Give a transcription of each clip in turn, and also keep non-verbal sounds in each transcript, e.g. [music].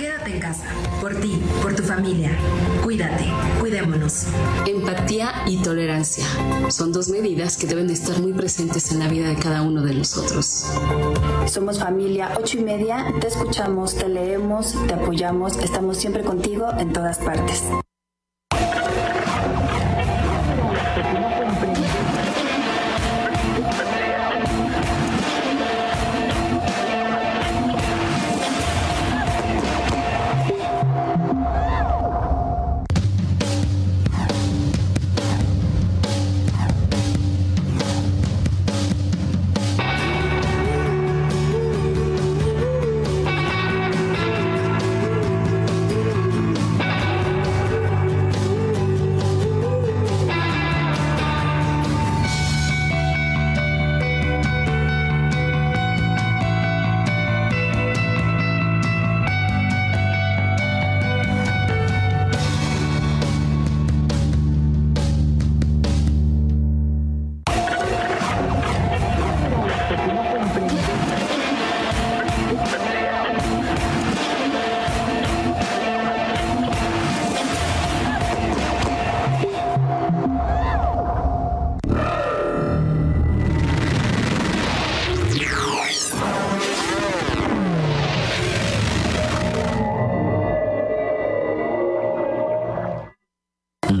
Quédate en casa, por ti, por tu familia. Cuídate, cuidémonos. Empatía y tolerancia son dos medidas que deben de estar muy presentes en la vida de cada uno de nosotros. Somos familia ocho y media, te escuchamos, te leemos, te apoyamos, estamos siempre contigo en todas partes.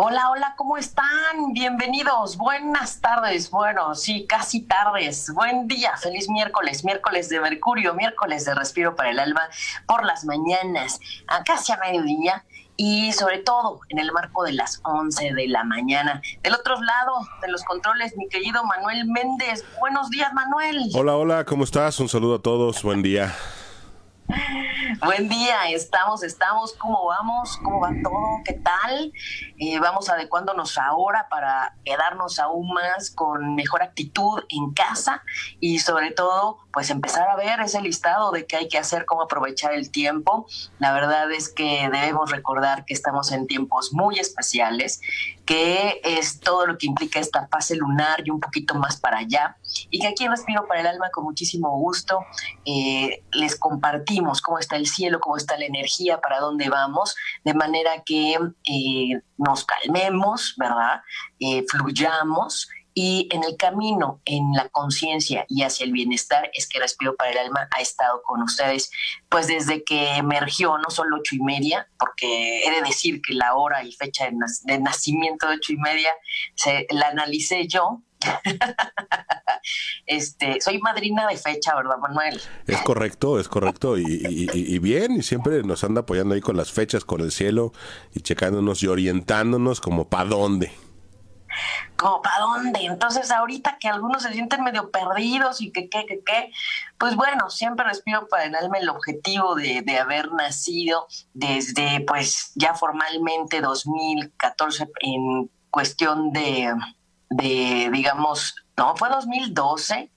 Hola, hola, ¿cómo están? Bienvenidos, buenas tardes, bueno, sí, casi tardes, buen día, feliz miércoles, miércoles de Mercurio, miércoles de Respiro para el Alma, por las mañanas, a casi a mediodía y sobre todo en el marco de las 11 de la mañana. Del otro lado de los controles, mi querido Manuel Méndez. Buenos días, Manuel. Hola, hola, ¿cómo estás? Un saludo a todos, buen día. Buen día, estamos, estamos, ¿cómo vamos? ¿Cómo va todo? ¿Qué tal? Eh, vamos adecuándonos ahora para quedarnos aún más con mejor actitud en casa y sobre todo, pues empezar a ver ese listado de qué hay que hacer, cómo aprovechar el tiempo. La verdad es que debemos recordar que estamos en tiempos muy especiales, que es todo lo que implica esta fase lunar y un poquito más para allá, y que aquí en Respiro para el Alma con muchísimo gusto eh, les compartimos cómo está el cielo, cómo está la energía, para dónde vamos, de manera que eh, nos calmemos, ¿verdad? Eh, fluyamos y en el camino, en la conciencia y hacia el bienestar, es que Respiro para el Alma ha estado con ustedes, pues desde que emergió, no solo ocho y media, porque he de decir que la hora y fecha de, nacimiento de ocho y media se, la analicé yo, [laughs] este, soy madrina de fecha, ¿verdad, Manuel? Es correcto, es correcto. Y, bien, y siempre nos anda apoyando ahí con las fechas, con el cielo, y checándonos y orientándonos como para dónde como para dónde. Entonces, ahorita que algunos se sienten medio perdidos y que qué, que qué, pues bueno, siempre respiro para el alma el objetivo de, de, haber nacido desde, pues ya formalmente 2014 en cuestión de, de digamos, no, fue 2012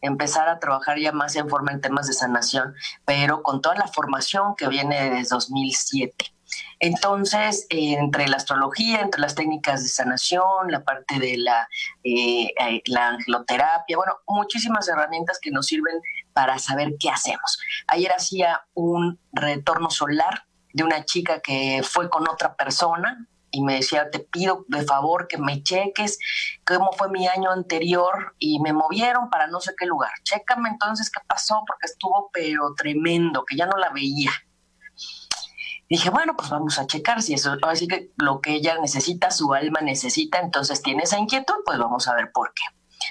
empezar a trabajar ya más en forma en temas de sanación, pero con toda la formación que viene desde 2007. Entonces, entre la astrología, entre las técnicas de sanación, la parte de la, eh, eh, la angeloterapia, bueno, muchísimas herramientas que nos sirven para saber qué hacemos. Ayer hacía un retorno solar de una chica que fue con otra persona, y me decía, te pido de favor que me cheques cómo fue mi año anterior y me movieron para no sé qué lugar. Chécame entonces qué pasó porque estuvo pero tremendo, que ya no la veía dije, bueno, pues vamos a checar si eso, así que lo que ella necesita, su alma necesita, entonces tiene esa inquietud, pues vamos a ver por qué.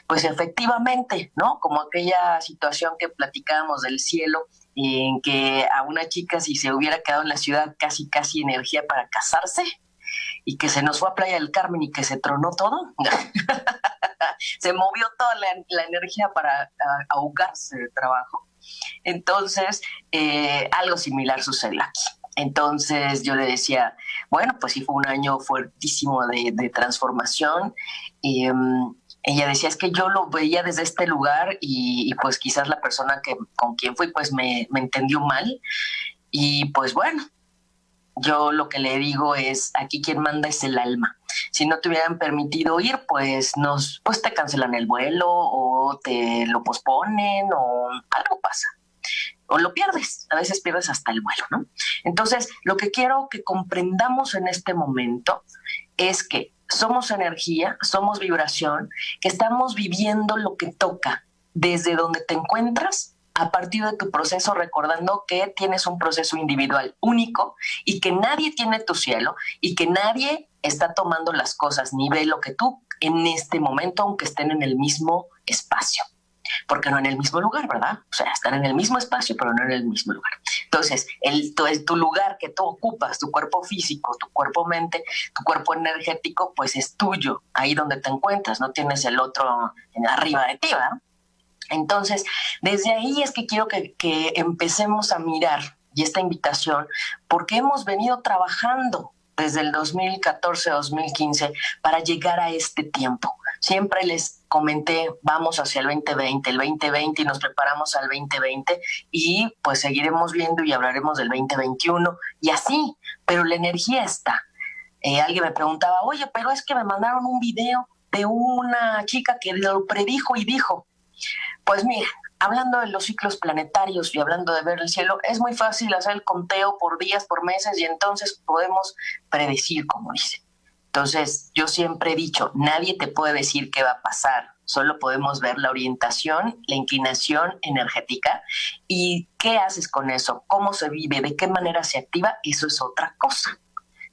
Pues efectivamente, ¿no? Como aquella situación que platicábamos del cielo, en que a una chica si se hubiera quedado en la ciudad casi, casi energía para casarse, y que se nos fue a Playa del Carmen y que se tronó todo. [laughs] se movió toda la, energía para ahogarse de trabajo. Entonces, eh, algo similar sucedió aquí. Entonces yo le decía, bueno, pues sí fue un año fuertísimo de, transformación. Em, ella decía, es que yo lo veía desde este lugar y, pues quizás la persona que con quien fui pues me, me entendió mal. Y pues bueno, yo lo que le digo es, aquí quien manda es el alma. Si no te hubieran permitido ir, pues nos, pues te cancelan el vuelo o te lo posponen o algo pasa. O lo pierdes, a veces pierdes hasta el vuelo, ¿no? Entonces, lo que quiero que comprendamos en este momento es que somos energía, somos vibración, que estamos viviendo lo que toca desde donde te encuentras a partir de tu proceso, recordando que tienes un proceso individual único y que nadie tiene tu cielo y que nadie está tomando las cosas ni ve lo que tú en este momento, aunque estén en el mismo espacio porque no en el mismo lugar, ¿verdad? O sea, están en el mismo espacio, pero no en el mismo lugar. Entonces, el, tu, tu lugar que tú ocupas, tu cuerpo físico, tu cuerpo mente, tu cuerpo energético, pues es tuyo, ahí donde te encuentras, no tienes el otro arriba de ti, ¿verdad? Entonces, desde ahí es que quiero que, empecemos a mirar, y esta invitación, porque hemos venido trabajando desde el 2014-2015 para llegar a este tiempo. Siempre les comenté, vamos hacia el 2020, el 2020 y nos preparamos al 2020 y pues seguiremos viendo y hablaremos del 2021 y así, pero la energía está. Eh, alguien me preguntaba, oye, pero es que me mandaron un video de una chica que lo predijo y dijo, pues mira, hablando de los ciclos planetarios y hablando de ver el cielo, es muy fácil hacer el conteo por días, por meses y entonces podemos predecir, como dice. Entonces, yo siempre he dicho, nadie te puede decir qué va a pasar, solo podemos ver la orientación, la inclinación energética y qué haces con eso, cómo se vive, de qué manera se activa, eso es otra cosa.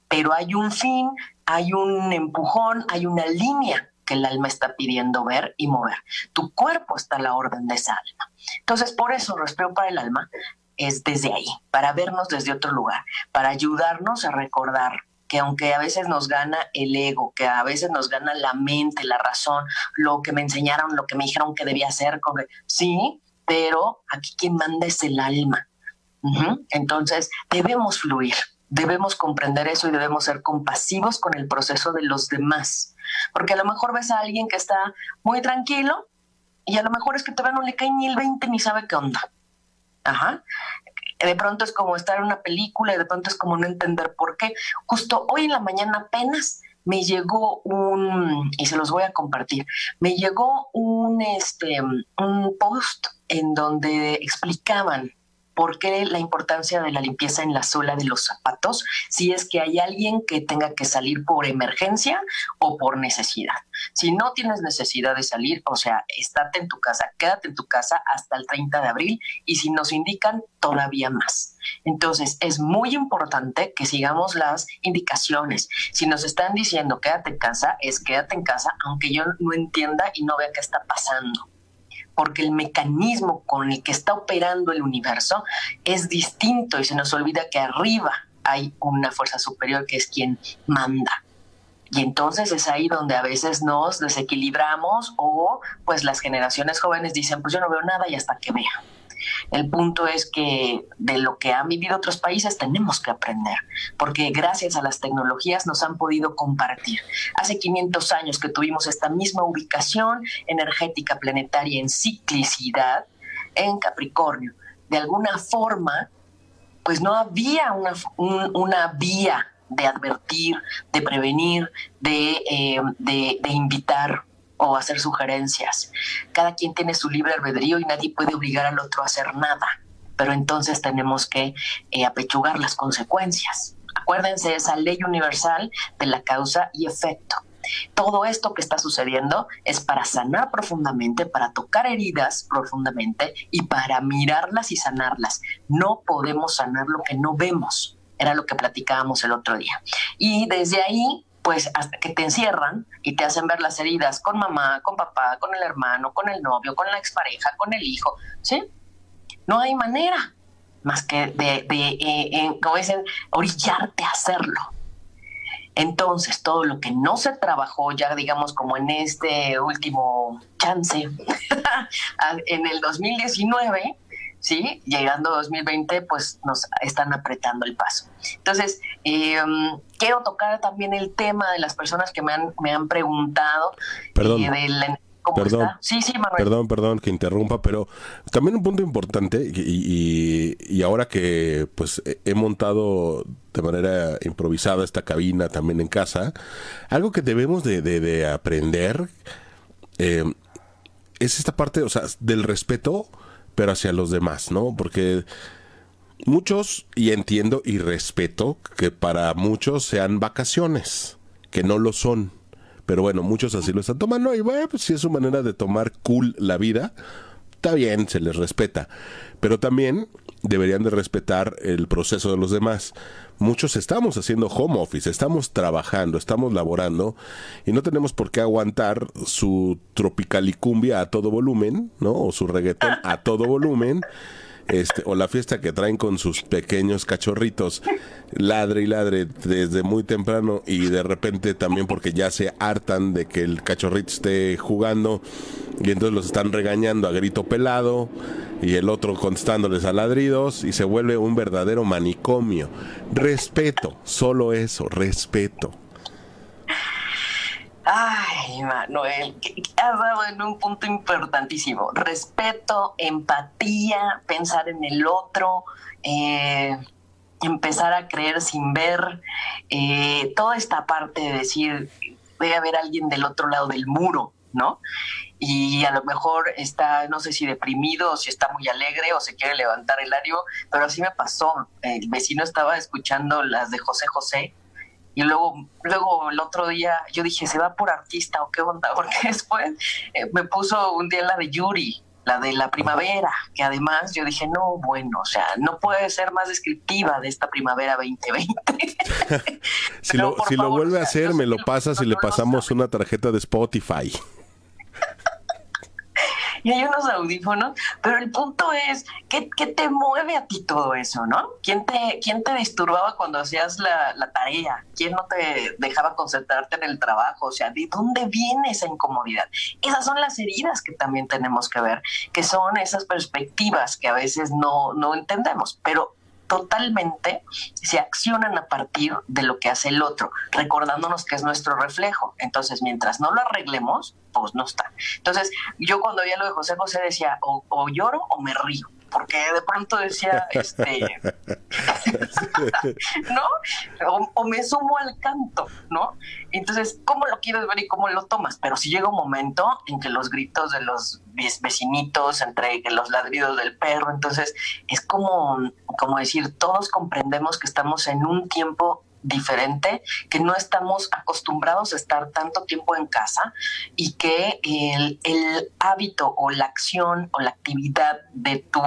Pero hay un fin, hay un empujón, hay una línea que el alma está pidiendo ver y mover. Tu cuerpo está a la orden de esa alma. Entonces, por eso, respeto para el alma es desde ahí, para vernos desde otro lugar, para ayudarnos a recordar que aunque a veces nos gana el ego, que a veces nos gana la mente, la razón, lo que me enseñaron, lo que me dijeron que debía hacer, sí, pero aquí quien manda es el alma. Entonces, debemos fluir, debemos comprender eso y debemos ser compasivos con el proceso de los demás. Porque a lo mejor ves a alguien que está muy tranquilo y a lo mejor es que todavía no le cae ni el 20 ni sabe qué onda. Ajá de pronto es como estar en una película y de pronto es como no entender por qué. Justo hoy en la mañana apenas me llegó un, y se los voy a compartir, me llegó un, este, un post en donde explicaban por qué la importancia de la limpieza en la suela de los zapatos si es que hay alguien que tenga que salir por emergencia o por necesidad. Si no tienes necesidad de salir, o sea, estate en tu casa, quédate en tu casa hasta el 30 de abril y si nos indican, todavía más. Entonces, es muy importante que sigamos las indicaciones. Si nos están diciendo quédate en casa, es quédate en casa, aunque yo no entienda y no vea qué está pasando porque el mecanismo con el que está operando el universo es distinto y se nos olvida que arriba hay una fuerza superior que es quien manda. Y entonces es ahí donde a veces nos desequilibramos o pues las generaciones jóvenes dicen, pues yo no veo nada y hasta que vea. El punto es que de lo que han vivido otros países tenemos que aprender, porque gracias a las tecnologías nos han podido compartir. Hace 500 años que tuvimos esta misma ubicación energética planetaria en ciclicidad en Capricornio, de alguna forma, pues no había una, una vía de advertir, de prevenir, de, eh, de, de invitar o hacer sugerencias. Cada quien tiene su libre albedrío y nadie puede obligar al otro a hacer nada, pero entonces tenemos que eh, apechugar las consecuencias. Acuérdense de esa ley universal de la causa y efecto. Todo esto que está sucediendo es para sanar profundamente, para tocar heridas profundamente y para mirarlas y sanarlas. No podemos sanar lo que no vemos. Era lo que platicábamos el otro día. Y desde ahí pues hasta que te encierran y te hacen ver las heridas con mamá, con papá, con el hermano, con el novio, con la expareja, con el hijo, ¿sí? No hay manera más que de, de eh, como dicen, orillarte a hacerlo. Entonces, todo lo que no se trabajó ya, digamos, como en este último chance, [laughs] en el 2019, ¿sí? Llegando a 2020, pues nos están apretando el paso. Entonces, em, quiero tocar también el tema de las personas que me han, me han preguntado. Perdón. Eh, cómo perdón, está. Sí, sí, Manuel. Perdón, perdón que interrumpa, pero también un punto importante y, y, y ahora que pues he montado de manera improvisada esta cabina también en casa, algo que debemos de, de, de aprender eh, es esta parte, o sea, del respeto, pero hacia los demás, ¿no? Porque muchos, y entiendo y respeto que para muchos sean vacaciones, que no lo son. Pero bueno, muchos así lo están tomando y bueno, pues si es su manera de tomar cool la vida, está bien, se les respeta. Pero también deberían de respetar el proceso de los demás. Muchos estamos haciendo home office, estamos trabajando, estamos laborando y no tenemos por qué aguantar su tropicalicumbia a todo volumen, ¿no? O su reggaetón a todo volumen. Este, o la fiesta que traen con sus pequeños cachorritos, ladre y ladre desde muy temprano y de repente también porque ya se hartan de que el cachorrito esté jugando y entonces los están regañando a grito pelado y el otro contestándoles a ladridos y se vuelve un verdadero manicomio. Respeto, solo eso, respeto. Ay, Manuel, has dado en un punto importantísimo. Respeto, empatía, pensar en el otro, eh, empezar a creer sin ver, eh, toda esta parte de decir, debe haber alguien del otro lado del muro, ¿no? Y a lo mejor está, no sé si deprimido o si está muy alegre o se quiere levantar el ario, pero así me pasó. El vecino estaba escuchando las de José José y luego, luego el otro día yo dije, ¿se va por artista o qué onda? [laughs] Porque después eh, me puso un día la de Yuri, la de la primavera, que además yo dije, no, bueno, o sea, no puede ser más descriptiva de esta primavera 2020. [laughs] si lo, si lo vuelve a hacer, me lo pasas y le pasamos una tarjeta de Spotify y hay unos audífonos, pero el punto es, ¿qué, ¿qué, te mueve a ti todo eso, no? ¿Quién te, quién te disturbaba cuando hacías la, la, tarea? ¿Quién no te dejaba concentrarte en el trabajo? O sea, ¿de dónde viene esa incomodidad? Esas son las heridas que también tenemos que ver, que son esas perspectivas que a veces no, no entendemos, pero totalmente se accionan a partir de lo que hace el otro, recordándonos que es nuestro reflejo. Entonces, mientras no lo arreglemos, pues no está. Entonces, yo cuando veía lo de José José decía, o, o lloro o me río porque de pronto decía, este, [laughs] ¿no? O, o, me sumo al canto, ¿no? Entonces, ¿cómo lo quieres ver y cómo lo tomas? Pero si llega un momento en que los gritos de los vecinitos, entre los ladridos del perro, entonces es como, como decir, todos comprendemos que estamos en un tiempo diferente, que no estamos acostumbrados a estar tanto tiempo en casa y que el, el hábito o la acción o la actividad de tu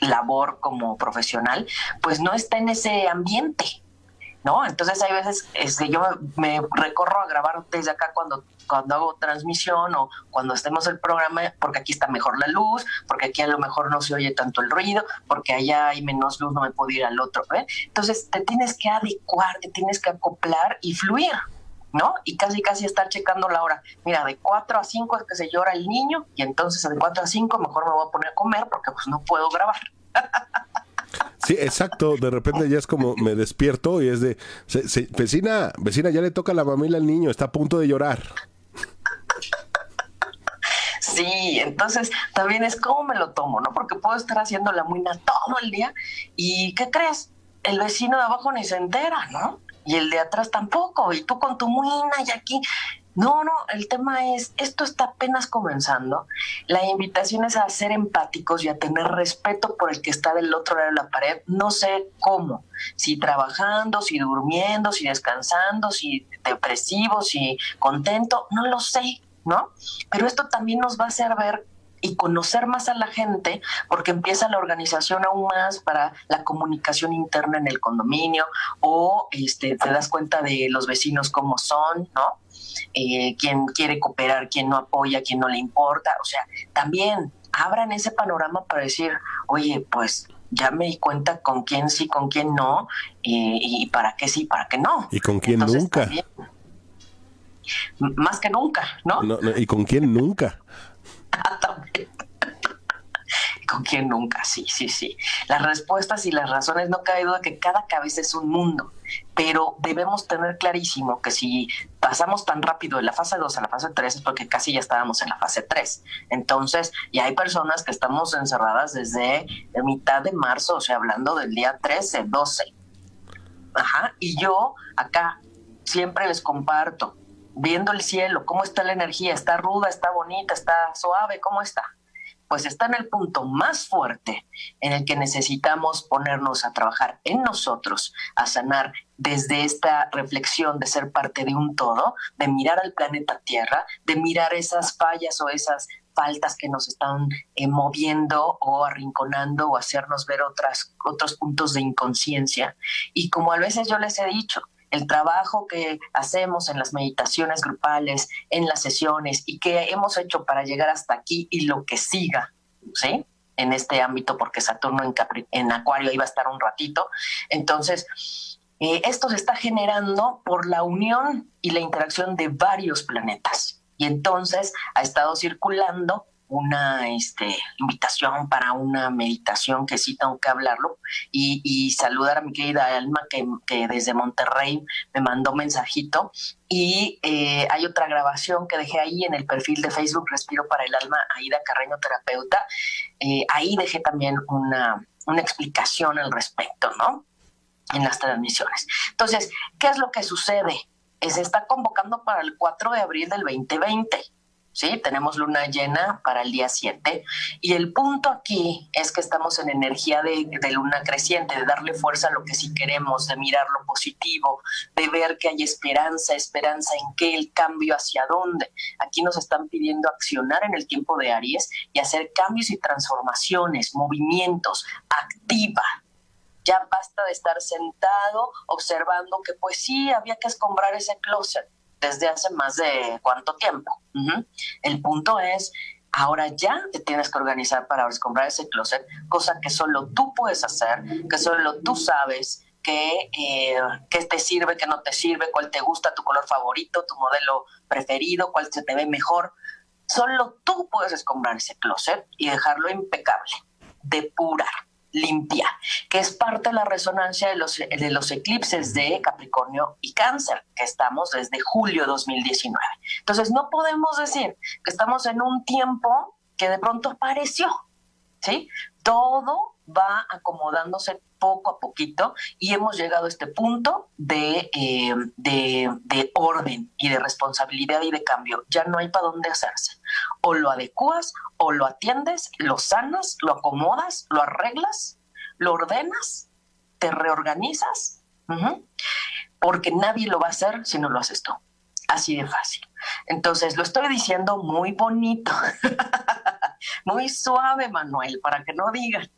labor como profesional, pues no está en ese ambiente, ¿no? Entonces hay veces este, yo me recorro a grabar desde acá cuando, cuando hago transmisión o cuando estemos el programa, porque aquí está mejor la luz, porque aquí a lo mejor no se oye tanto el ruido, porque allá hay menos luz, no me puedo ir al otro. ¿eh? Entonces te tienes que adecuar, te tienes que acoplar y fluir. ¿no? Y casi casi estar checando la hora. Mira, de 4 a 5 es que se llora el niño y entonces de 4 a 5 mejor me voy a poner a comer porque pues no puedo grabar. [laughs] Sí, exacto. De repente ya es como me despierto y es de, vecina, vecina, ya le toca la mamila al niño, está a punto de llorar. Sí, entonces también es cómo me lo tomo, ¿no? Porque puedo estar haciendo la muina todo el día y ¿qué crees? El vecino de abajo ni se entera, ¿no? Y el de atrás tampoco, y tú con tu muina y aquí. No, no, el tema es, esto está apenas comenzando. La invitación es a ser empáticos y a tener respeto por el que está del otro lado de la pared. No sé cómo, si trabajando, si durmiendo, si descansando, si depresivo, si contento, no lo sé, ¿no? Pero esto también nos va a hacer ver y conocer más a la gente, porque empieza la organización aún más para la comunicación interna en el condominio, o este, te das cuenta de los vecinos cómo son, ¿no? Eh, quién quiere cooperar, quién no apoya, quién no le importa. O sea, también abran ese panorama para decir, oye, pues ya me di cuenta con quién sí, con quién no, y, y para qué sí, para qué no. Y con quién Entonces, nunca. También, más que nunca, ¿no? No, no, y con quién nunca. [laughs] también. Con quién nunca, sí, sí, sí. Las respuestas y las razones, no cabe duda que cada cabeza es un mundo, pero debemos tener clarísimo que si pasamos tan rápido de la fase 2 a la fase 3 es porque casi ya estábamos en la fase 3. Entonces, y hay personas que estamos encerradas desde mitad de marzo, o sea, hablando del día 13, 12. Ajá, y yo acá siempre les comparto, viendo el cielo, cómo está la energía, está ruda, está bonita, está suave, cómo está pues está en el punto más fuerte en el que necesitamos ponernos a trabajar en nosotros, a sanar desde esta reflexión de ser parte de un todo, de mirar al planeta Tierra, de mirar esas fallas o esas faltas que nos están eh, moviendo o arrinconando o hacernos ver otras, otros puntos de inconsciencia. Y como a veces yo les he dicho, el trabajo que hacemos en las meditaciones grupales, en las sesiones y que hemos hecho para llegar hasta aquí y lo que siga, ¿sí? En este ámbito, porque Saturno en, en Acuario iba a estar un ratito. Entonces, eh, esto se está generando por la unión y la interacción de varios planetas. Y entonces ha estado circulando una este, invitación para una meditación que sí tengo que hablarlo y, saludar a mi querida Alma que, desde Monterrey me mandó mensajito y eh, hay otra grabación que dejé ahí en el perfil de Facebook Respiro para el Alma, Aida Carreño Terapeuta. Eh, ahí dejé también una, una explicación al respecto, ¿no? En las transmisiones. Entonces, ¿qué es lo que sucede? Se está convocando para el 4 de abril del 2020 ¿sí? Tenemos luna llena para el día 7 y el punto aquí es que estamos en energía de, luna creciente, de darle fuerza a lo que sí queremos, de mirar lo positivo, de ver que hay esperanza, esperanza en qué, el cambio hacia dónde. Aquí nos están pidiendo accionar en el tiempo de Aries y hacer cambios y transformaciones, movimientos, activa, ya basta de estar sentado observando que pues sí, había que escombrar ese closet desde hace más de cuánto tiempo. El punto es, ahora ya te tienes que organizar para comprar ese closet, cosa que solo tú puedes hacer, que solo tú sabes que, eh, te sirve, que no te sirve, cuál te gusta, tu color favorito, tu modelo preferido, cuál se te ve mejor. Solo tú puedes comprar ese closet y dejarlo impecable, depurar limpia, que es parte de la resonancia de los, de los eclipses de Capricornio y Cáncer, que estamos desde julio 2019. Entonces, no podemos decir que estamos en un tiempo que de pronto apareció, ¿sí? Todo va acomodándose poco a poquito y hemos llegado a este punto de, eh, de, de, orden y de responsabilidad y de cambio. Ya no hay para dónde hacerse. O lo adecuas, o lo atiendes, lo sanas, lo acomodas, lo arreglas, lo ordenas, te reorganizas, porque nadie lo va a hacer si no lo haces tú. Así de fácil. Entonces, lo estoy diciendo muy bonito, [laughs] muy suave, Manuel, para que no digan.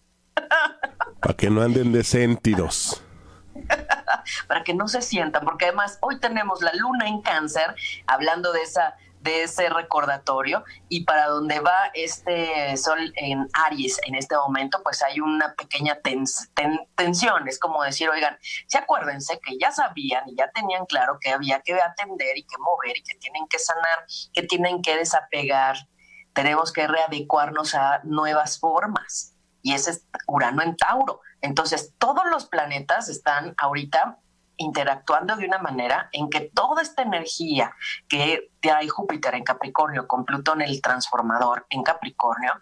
Para que no anden de sentidos. Para que no se sientan, porque además hoy tenemos la luna en cáncer, hablando de esa de ese recordatorio y para donde va este sol en Aries en este momento, pues hay una pequeña tensión. Es como decir, oigan, si acuérdense que ya sabían y ya tenían claro que había que atender y que mover y que tienen que sanar, que tienen que desapegar, tenemos que readecuarnos a nuevas formas y ese es Urano en Tauro. Entonces, todos los planetas están ahorita interactuando de una manera en que toda esta energía que trae Júpiter en Capricornio con Plutón el transformador en Capricornio,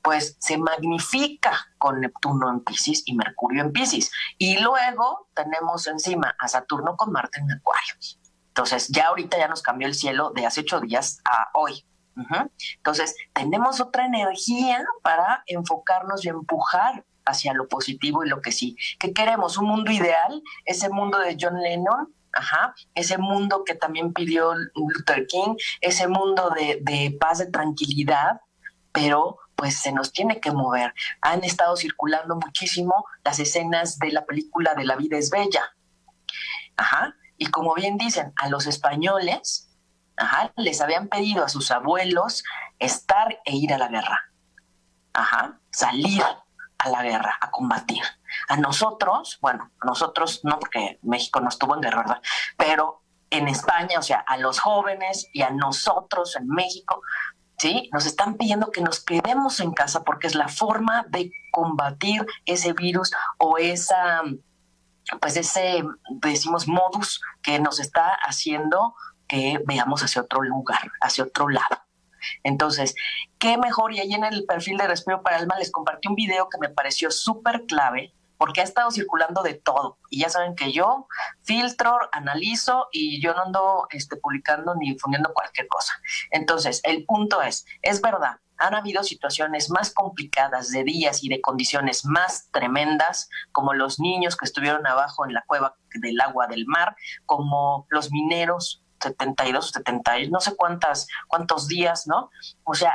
pues se magnifica con Neptuno en Pisces y Mercurio en Pisces. Y luego tenemos encima a Saturno con Marte en Acuario. Entonces, ya ahorita ya nos cambió el cielo de hace ocho días a hoy. Entonces, tenemos otra energía para enfocarnos y empujar hacia lo positivo y lo que sí. ¿Qué queremos? ¿Un mundo ideal? Ese mundo de John Lennon, Ajá, ese mundo que también pidió Luther King, ese mundo de, paz, de tranquilidad, pero pues se nos tiene que mover. Han estado circulando muchísimo las escenas de la película de La vida es bella. Ajá, y como bien dicen, a los españoles Ajá, les habían pedido a sus abuelos estar e ir a la guerra. Ajá, salir a la guerra, a combatir. A nosotros, bueno, nosotros no, porque México no estuvo en guerra, ¿verdad? Pero en España, o sea, a los jóvenes y a nosotros en México, ¿sí? Nos están pidiendo que nos quedemos en casa porque es la forma de combatir ese virus o esa, pues ese, decimos, modus que nos está haciendo que veamos hacia otro lugar, hacia otro lado. Entonces, qué mejor, y ahí en el perfil de Respiro para Alma les compartí un video que me pareció súper clave, porque ha estado circulando de todo. Y ya saben que yo filtro, analizo y yo no ando este, publicando ni difundiendo cualquier cosa. Entonces, el punto es, es verdad, han habido situaciones más complicadas de días y de condiciones más tremendas, como los niños que estuvieron abajo en la cueva del agua del mar, como los mineros 72, 70, no sé cuántas, cuántos días, ¿no? O sea,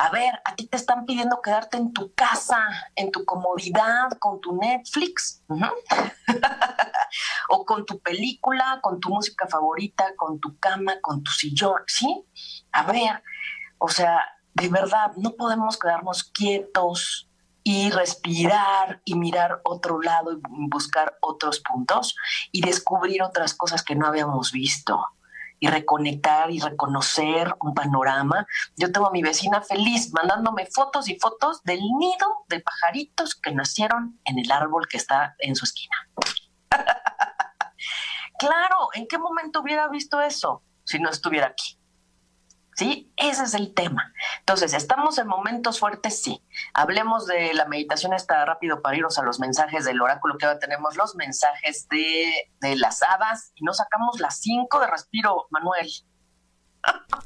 a ver, a ti te están pidiendo quedarte en tu casa, en tu comodidad, con tu Netflix, [laughs] o con tu película, con tu música favorita, con tu cama, con tu sillón, ¿sí? A ver, o sea, de verdad, no podemos quedarnos quietos y respirar y mirar otro lado y buscar otros puntos y descubrir otras cosas que no habíamos visto y reconectar y reconocer un panorama. Yo tengo a mi vecina feliz mandándome fotos y fotos del nido de pajaritos que nacieron en el árbol que está en su esquina. [laughs] claro, ¿en qué momento hubiera visto eso si no estuviera aquí? ¿Sí? Ese es el tema. Entonces, ¿estamos en momentos fuertes? Sí. Hablemos de la meditación, está rápido para irnos a los mensajes del oráculo, que ahora tenemos los mensajes de, las hadas y nos sacamos las cinco de respiro, Manuel.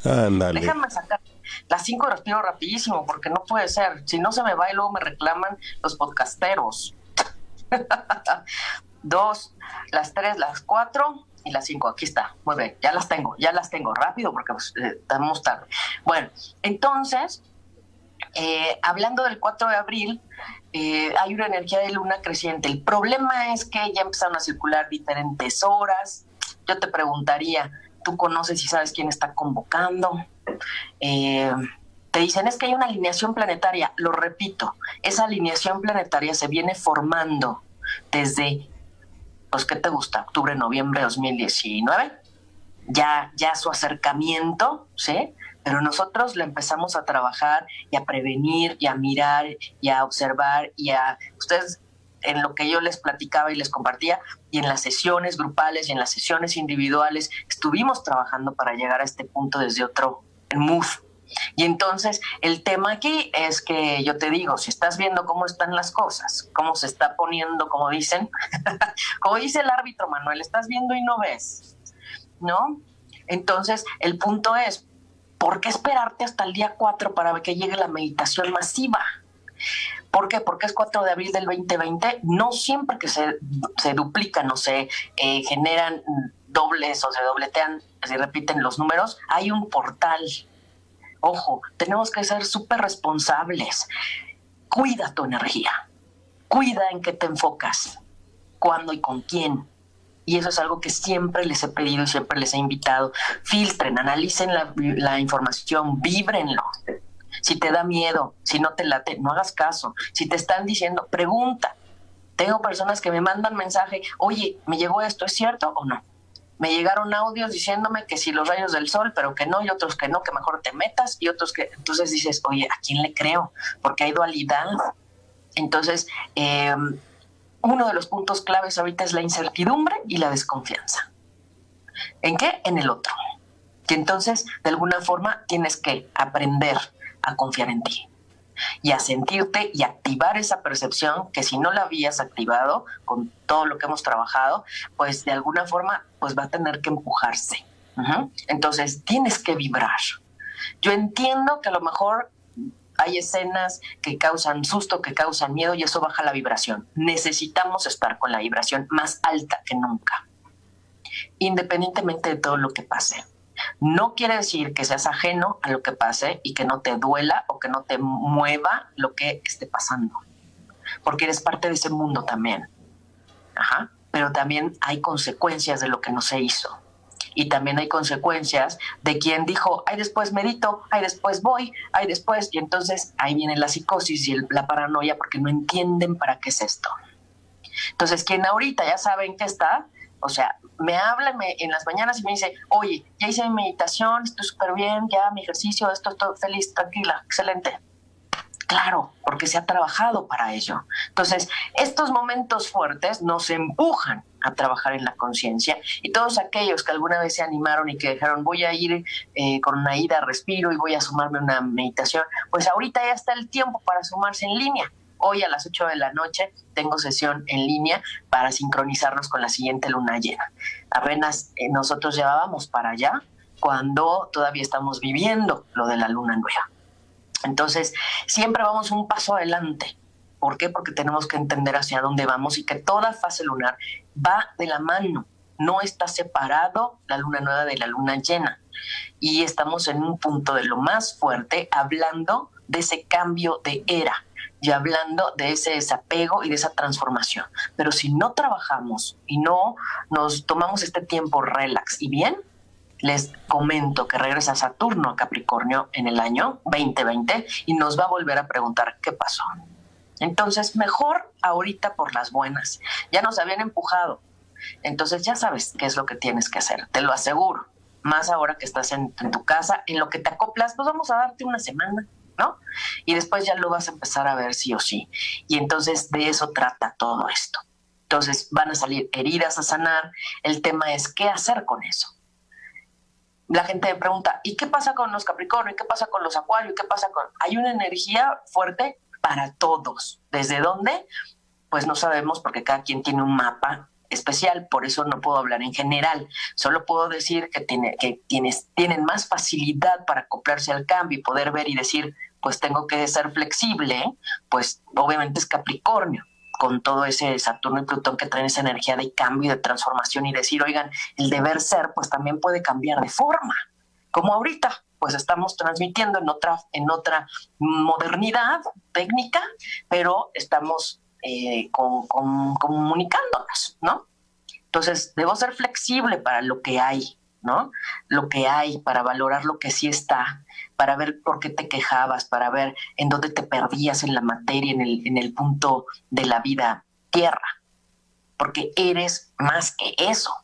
Ándale. Déjame sacar las cinco de respiro rapidísimo, porque no puede ser. Si no se me va y luego me reclaman los podcasteros. [laughs] Dos, las tres, las cuatro, y las cinco, aquí está, muy bien, ya las tengo, ya las tengo, rápido porque pues, eh, estamos tarde. Bueno, entonces, eh, hablando del 4 de abril, eh, hay una energía de luna creciente. El problema es que ya empezaron a circular diferentes horas. Yo te preguntaría, ¿tú conoces y sabes quién está convocando? te dicen, es que hay una alineación planetaria. Lo repito, esa alineación planetaria se viene formando desde pues, ¿qué te gusta? Octubre, noviembre de 2019. Ya, ya su acercamiento, ¿sí? Pero nosotros le empezamos a trabajar y a prevenir y a mirar y a observar y a... Ustedes en lo que yo les platicaba y les compartía, y en las sesiones grupales y en las sesiones individuales, estuvimos trabajando para llegar a este punto desde otro mood, y entonces el tema aquí es que yo te digo, si estás viendo cómo están las cosas, cómo se está poniendo, como dicen, [laughs] como dice el árbitro Manuel, estás viendo y no ves, ¿no? Entonces el punto es, ¿por qué esperarte hasta el día 4 para que llegue la meditación masiva? ¿Por qué? Porque es 4 de abril del 2020. No siempre que se, se duplican o se eh, generan dobles o se dobletean, se repiten los números, hay un portal Ojo, tenemos que ser súper responsables. Cuida tu energía. Cuida en qué te enfocas, cuándo y con quién. Y eso es algo que siempre les he pedido siempre les he invitado. Filtren, analicen la, información, víbrenlo. Si te da miedo, si no te late, no hagas caso. Si te están diciendo, pregunta. Tengo personas que me mandan mensaje, oye, ¿me llegó esto? ¿Es cierto o no? Me llegaron audios diciéndome que si los rayos del sol, pero que no, y otros que no, que mejor te metas, y otros que, entonces dices, oye, ¿a quién le creo? Porque hay dualidad. Entonces, em, uno de los puntos claves ahorita es la incertidumbre y la desconfianza. ¿En qué? En el otro. Y entonces, de alguna forma, tienes que aprender a confiar en ti y a sentirte y activar esa percepción que si no la habías activado con todo lo que hemos trabajado, pues de alguna forma pues va a tener que empujarse. Entonces tienes que vibrar. Yo entiendo que a lo mejor hay escenas que causan susto, que causan miedo y eso baja la vibración. Necesitamos estar con la vibración más alta que nunca, independientemente de todo lo que pase. No quiere decir que seas ajeno a lo que pase y que no te duela o que no te mueva lo que esté pasando, porque eres parte de ese mundo también. Ajá. Pero también hay consecuencias de lo que no se hizo. Y también hay consecuencias de quien dijo, ay, después medito, ay, después voy, ay, después. Y entonces ahí viene la psicosis y la paranoia porque no entienden para qué es esto. Entonces, quien ahorita ya saben que está, o sea, me habla en las mañanas y me dice, oye, ya hice mi meditación, estoy súper bien, ya mi ejercicio, esto, estoy feliz, tranquila, excelente. Claro, porque se ha trabajado para ello. Entonces, estos momentos fuertes nos empujan a trabajar en la conciencia. Y todos aquellos que alguna vez se animaron y que dijeron, voy a ir eh, con una ida, respiro y voy a sumarme una meditación, pues ahorita ya está el tiempo para sumarse en línea. Hoy a las 8 de la noche tengo sesión en línea para sincronizarnos con la siguiente luna llena. Apenas eh, nosotros llevábamos para allá cuando todavía estamos viviendo lo de la luna nueva. Entonces, siempre vamos un paso adelante. ¿Por qué? Porque tenemos que entender hacia dónde vamos y que toda fase lunar va de la mano. No está separado la luna nueva de la luna llena. Y estamos en un punto de lo más fuerte hablando de ese cambio de era y hablando de ese desapego y de esa transformación. Pero si no trabajamos y no nos tomamos este tiempo relax y bien, les comento que regresa Saturno a Capricornio en el año 2020 y nos va a volver a preguntar qué pasó. Entonces, mejor ahorita por las buenas. Ya nos habían empujado. Entonces, ya sabes qué es lo que tienes que hacer, te lo aseguro. Más ahora que estás en, tu casa, en lo que te acoplas, pues vamos a darte una semana, ¿no? Y después ya lo vas a empezar a ver sí o sí. Y entonces de eso trata todo esto. Entonces van a salir heridas a sanar. El tema es qué hacer con eso la gente me pregunta, ¿y qué pasa con los Capricornio? ¿Y qué pasa con los Acuarios? ¿Qué pasa con...? Hay una energía fuerte para todos. ¿Desde dónde? Pues no sabemos porque cada quien tiene un mapa especial, por eso no puedo hablar en general. Solo puedo decir que, tiene, que tienes, tienen más facilidad para acoplarse al cambio y poder ver y decir, pues tengo que ser flexible, pues obviamente es Capricornio con todo ese Saturno y Plutón que traen esa energía de cambio y de transformación y decir, oigan, el deber ser pues también puede cambiar de forma, como ahorita pues estamos transmitiendo en otra, en otra modernidad técnica, pero estamos eh, comunicándonos, ¿no? Entonces, debo ser flexible para lo que hay, ¿no? Lo que hay, para valorar lo que sí está, para ver por qué te quejabas, para ver en dónde te perdías en la materia, en el, en el punto de la vida tierra. Porque eres más que eso.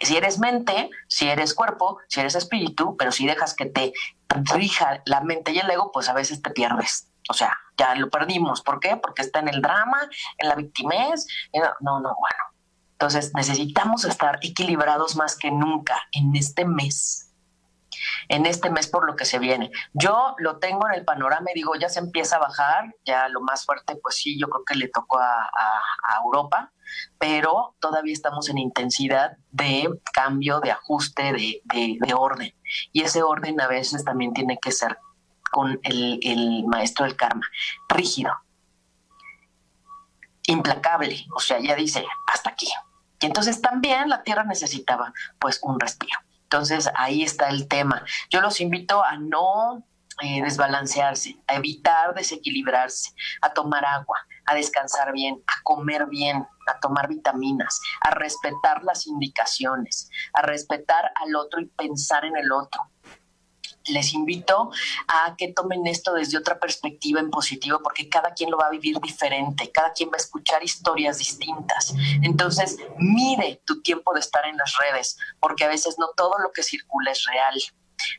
Si eres mente, si eres cuerpo, si eres espíritu, pero si dejas que te rija la mente y el ego, pues a veces te pierdes. O sea, ya lo perdimos. ¿Por qué? Porque está en el drama, en la victimez. No, no, bueno. Entonces necesitamos estar equilibrados más que nunca en este mes en este mes por lo que se viene. Yo lo tengo en el panorama y digo, ya se empieza a bajar, ya lo más fuerte, pues sí, yo creo que le tocó a, Europa, pero todavía estamos en intensidad de cambio, de ajuste, de, orden. Y ese orden a veces también tiene que ser con el, maestro del karma, rígido, implacable, o sea, ya dice, hasta aquí. Y entonces también la Tierra necesitaba pues un respiro. Entonces ahí está el tema. Yo los invito a no eh, desbalancearse, a evitar desequilibrarse, a tomar agua, a descansar bien, a comer bien, a tomar vitaminas, a respetar las indicaciones, a respetar al otro y pensar en el otro les invito a que tomen esto desde otra perspectiva en positivo, porque cada quien lo va a vivir diferente, cada quien va a escuchar historias distintas. Entonces, mide tu tiempo de estar en las redes, porque a veces no todo lo que circula es real,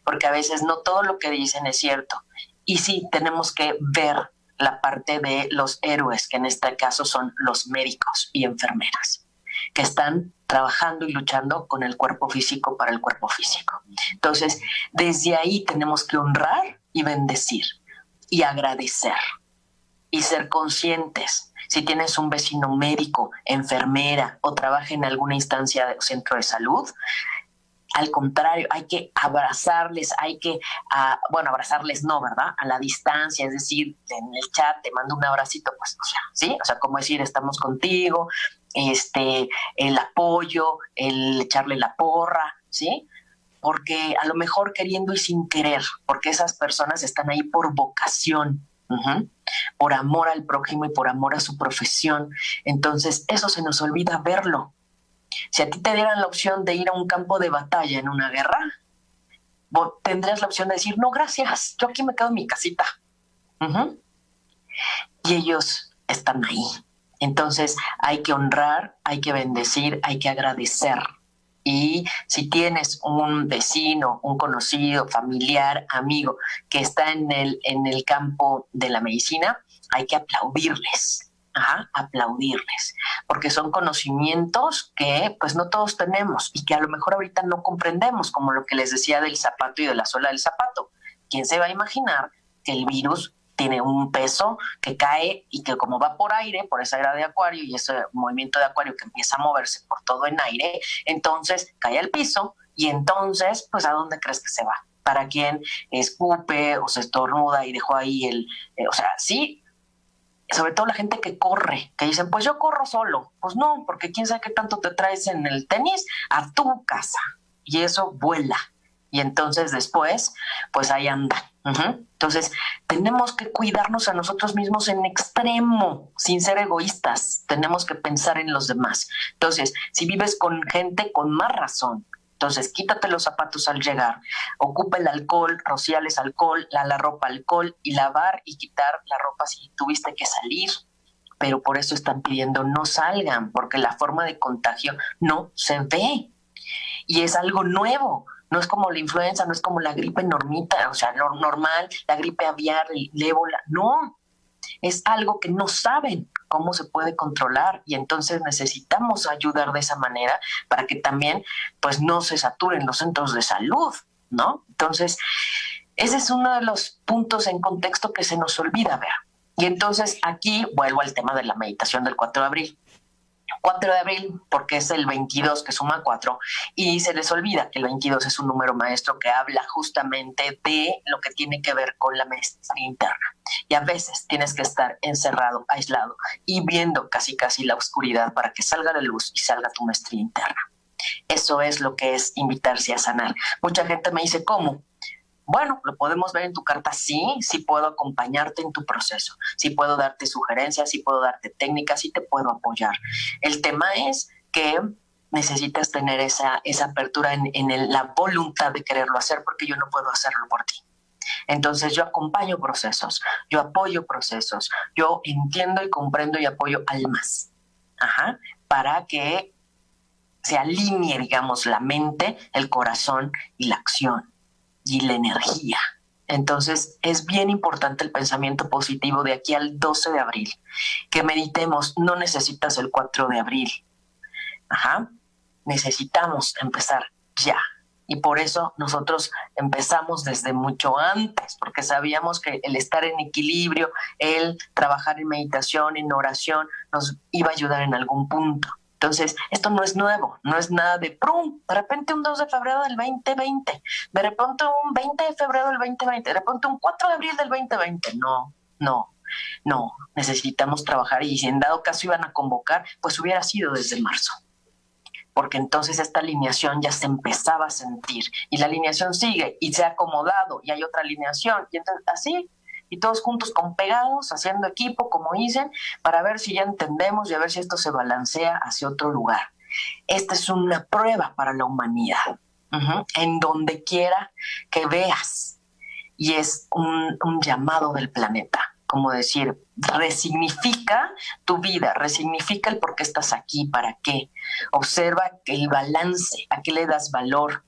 porque a veces no todo lo que dicen es cierto. Y sí, tenemos que ver la parte de los héroes, que en este caso son los médicos y enfermeras están trabajando y luchando con el cuerpo físico para el cuerpo físico. Entonces, desde ahí tenemos que honrar y bendecir y agradecer y ser conscientes. Si tienes un vecino médico, enfermera o trabaja en alguna instancia de centro de salud, al contrario, hay que abrazarles, hay que, ah, bueno, abrazarles no, ¿verdad? A la distancia, es decir, en el chat te mando un abracito, pues, o sea, ¿sí? O sea, como decir, estamos contigo, este, el apoyo, el echarle la porra, ¿sí? Porque a lo mejor queriendo y sin querer, porque esas personas están ahí por vocación, por amor al prójimo y por amor a su profesión. Entonces, eso se nos olvida verlo. Si a ti te dieran la opción de ir a un campo de batalla en una guerra, tendrías la opción de decir, no, gracias, yo aquí me quedo en mi casita. Y ellos están ahí entonces hay que honrar, hay que bendecir, hay que agradecer. Y si tienes un vecino, un conocido, familiar, amigo que está en el, en el campo de la medicina, hay que aplaudirles. Aplaudirles, porque son conocimientos que pues no todos tenemos y que a lo mejor ahorita no comprendemos, como lo que les decía del zapato y de la suela del zapato. ¿Quién se va a imaginar que el virus tiene un peso que cae y que como va por aire, por esa era de acuario y ese movimiento de acuario que empieza a moverse por todo en aire, entonces cae al piso y entonces, pues ¿a dónde crees que se va? Para quien escupe o se estornuda y dejó ahí el, eh, o sea, sí, sobre todo la gente que corre, que dicen, pues yo corro solo. Pues no, porque quién sabe qué tanto te traes en el tenis a tu casa. Y eso vuela. Y entonces después, pues ahí anda. Entonces, tenemos que cuidarnos a nosotros mismos en extremo, sin ser egoístas. Tenemos que pensar en los demás. Entonces, si vives con gente, con más razón. Entonces, quítate los zapatos al llegar, ocupa el alcohol, rociales alcohol, la, la ropa alcohol y lavar y quitar la ropa si tuviste que salir. Pero por eso están pidiendo no salgan, porque la forma de contagio no se ve. Y es algo nuevo no es como la influenza, no es como la gripe normita, o sea, normal, la gripe aviar, el ébola, no. Es algo que no saben cómo se puede controlar y entonces necesitamos ayudar de esa manera para que también pues no se saturen los centros de salud, ¿no? Entonces, ese es uno de los puntos en contexto que se nos olvida ver. Y entonces aquí vuelvo al tema de la meditación del 4 de abril. 4 de abril, porque es el 22 que suma 4, y se les olvida que el 22 es un número maestro que habla justamente de lo que tiene que ver con la maestría interna. Y a veces tienes que estar encerrado, aislado y viendo casi casi la oscuridad para que salga la luz y salga tu maestría interna. Eso es lo que es invitarse a sanar. Mucha gente me dice, ¿cómo? Bueno, lo podemos ver en tu carta, sí, sí puedo acompañarte en tu proceso, sí puedo darte sugerencias, sí puedo darte técnicas, sí te puedo apoyar. El tema es que necesitas tener esa, esa apertura en, en la voluntad de quererlo hacer porque yo no puedo hacerlo por ti. Entonces yo acompaño procesos, yo apoyo procesos, yo entiendo y comprendo y apoyo almas, Ajá, para que se alinee, digamos, la mente, el corazón y la acción y la energía. Entonces es bien importante el pensamiento positivo de aquí al 12 de abril. Que meditemos, no necesitas el 4 de abril. Ajá, necesitamos empezar ya. Y por eso nosotros empezamos desde mucho antes, porque sabíamos que el estar en equilibrio, el trabajar en meditación, en oración, nos iba a ayudar en algún punto. Entonces, esto no es nuevo, no es nada de prum, de repente un 2 de febrero del 2020, de repente un 20 de febrero del 2020, de repente un 4 de abril del 2020. No, no, no, necesitamos trabajar y si en dado caso iban a convocar, pues hubiera sido desde marzo. Porque entonces esta alineación ya se empezaba a sentir y la alineación sigue y se ha acomodado y hay otra alineación y entonces así y todos juntos con pegados, haciendo equipo, como dicen, para ver si ya entendemos y a ver si esto se balancea hacia otro lugar. Esta es una prueba para la humanidad, en donde quiera que veas. Y es un, un llamado del planeta, como decir, resignifica tu vida, resignifica el por qué estás aquí, para qué. Observa el balance, a qué le das valor,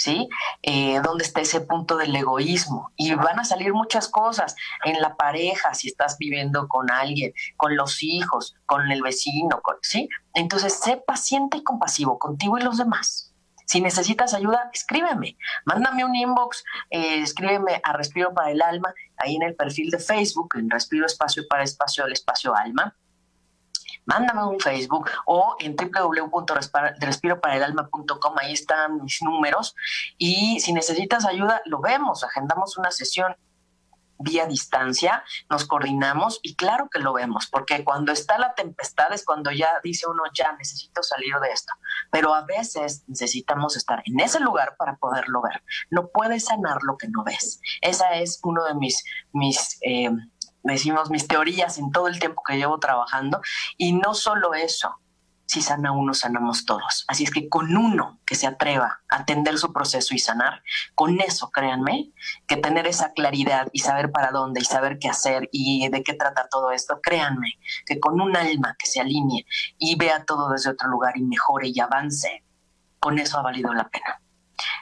¿sí? Eh, ¿Dónde está ese punto del egoísmo? Y van a salir muchas cosas en la pareja, si estás viviendo con alguien, con los hijos, con el vecino, ¿sí? Entonces, sé paciente y compasivo contigo y los demás. Si necesitas ayuda, escríbeme, mándame un inbox, eh, escríbeme a Respiro para el Alma, ahí en el perfil de Facebook, en Respiro Espacio para Espacio, el Espacio Alma mándame un Facebook o en www.respiroparaelalma.com, ahí están mis números. Y si necesitas ayuda, lo vemos, agendamos una sesión vía distancia, nos coordinamos y claro que lo vemos, porque cuando está la tempestad es cuando ya dice uno, ya necesito salir de esto, pero a veces necesitamos estar en ese lugar para poderlo ver. No puedes sanar lo que no ves. Esa es uno de mis, mis eh, decimos mis teorías en todo el tiempo que llevo trabajando. Y no solo eso, si sana uno, sanamos todos. Así es que con uno que se atreva a atender su proceso y sanar, con eso, créanme, que tener esa claridad y saber para dónde y saber qué hacer y de qué trata todo esto, créanme, que con un alma que se alinee y vea todo desde otro lugar y mejore y avance, con eso ha valido la pena.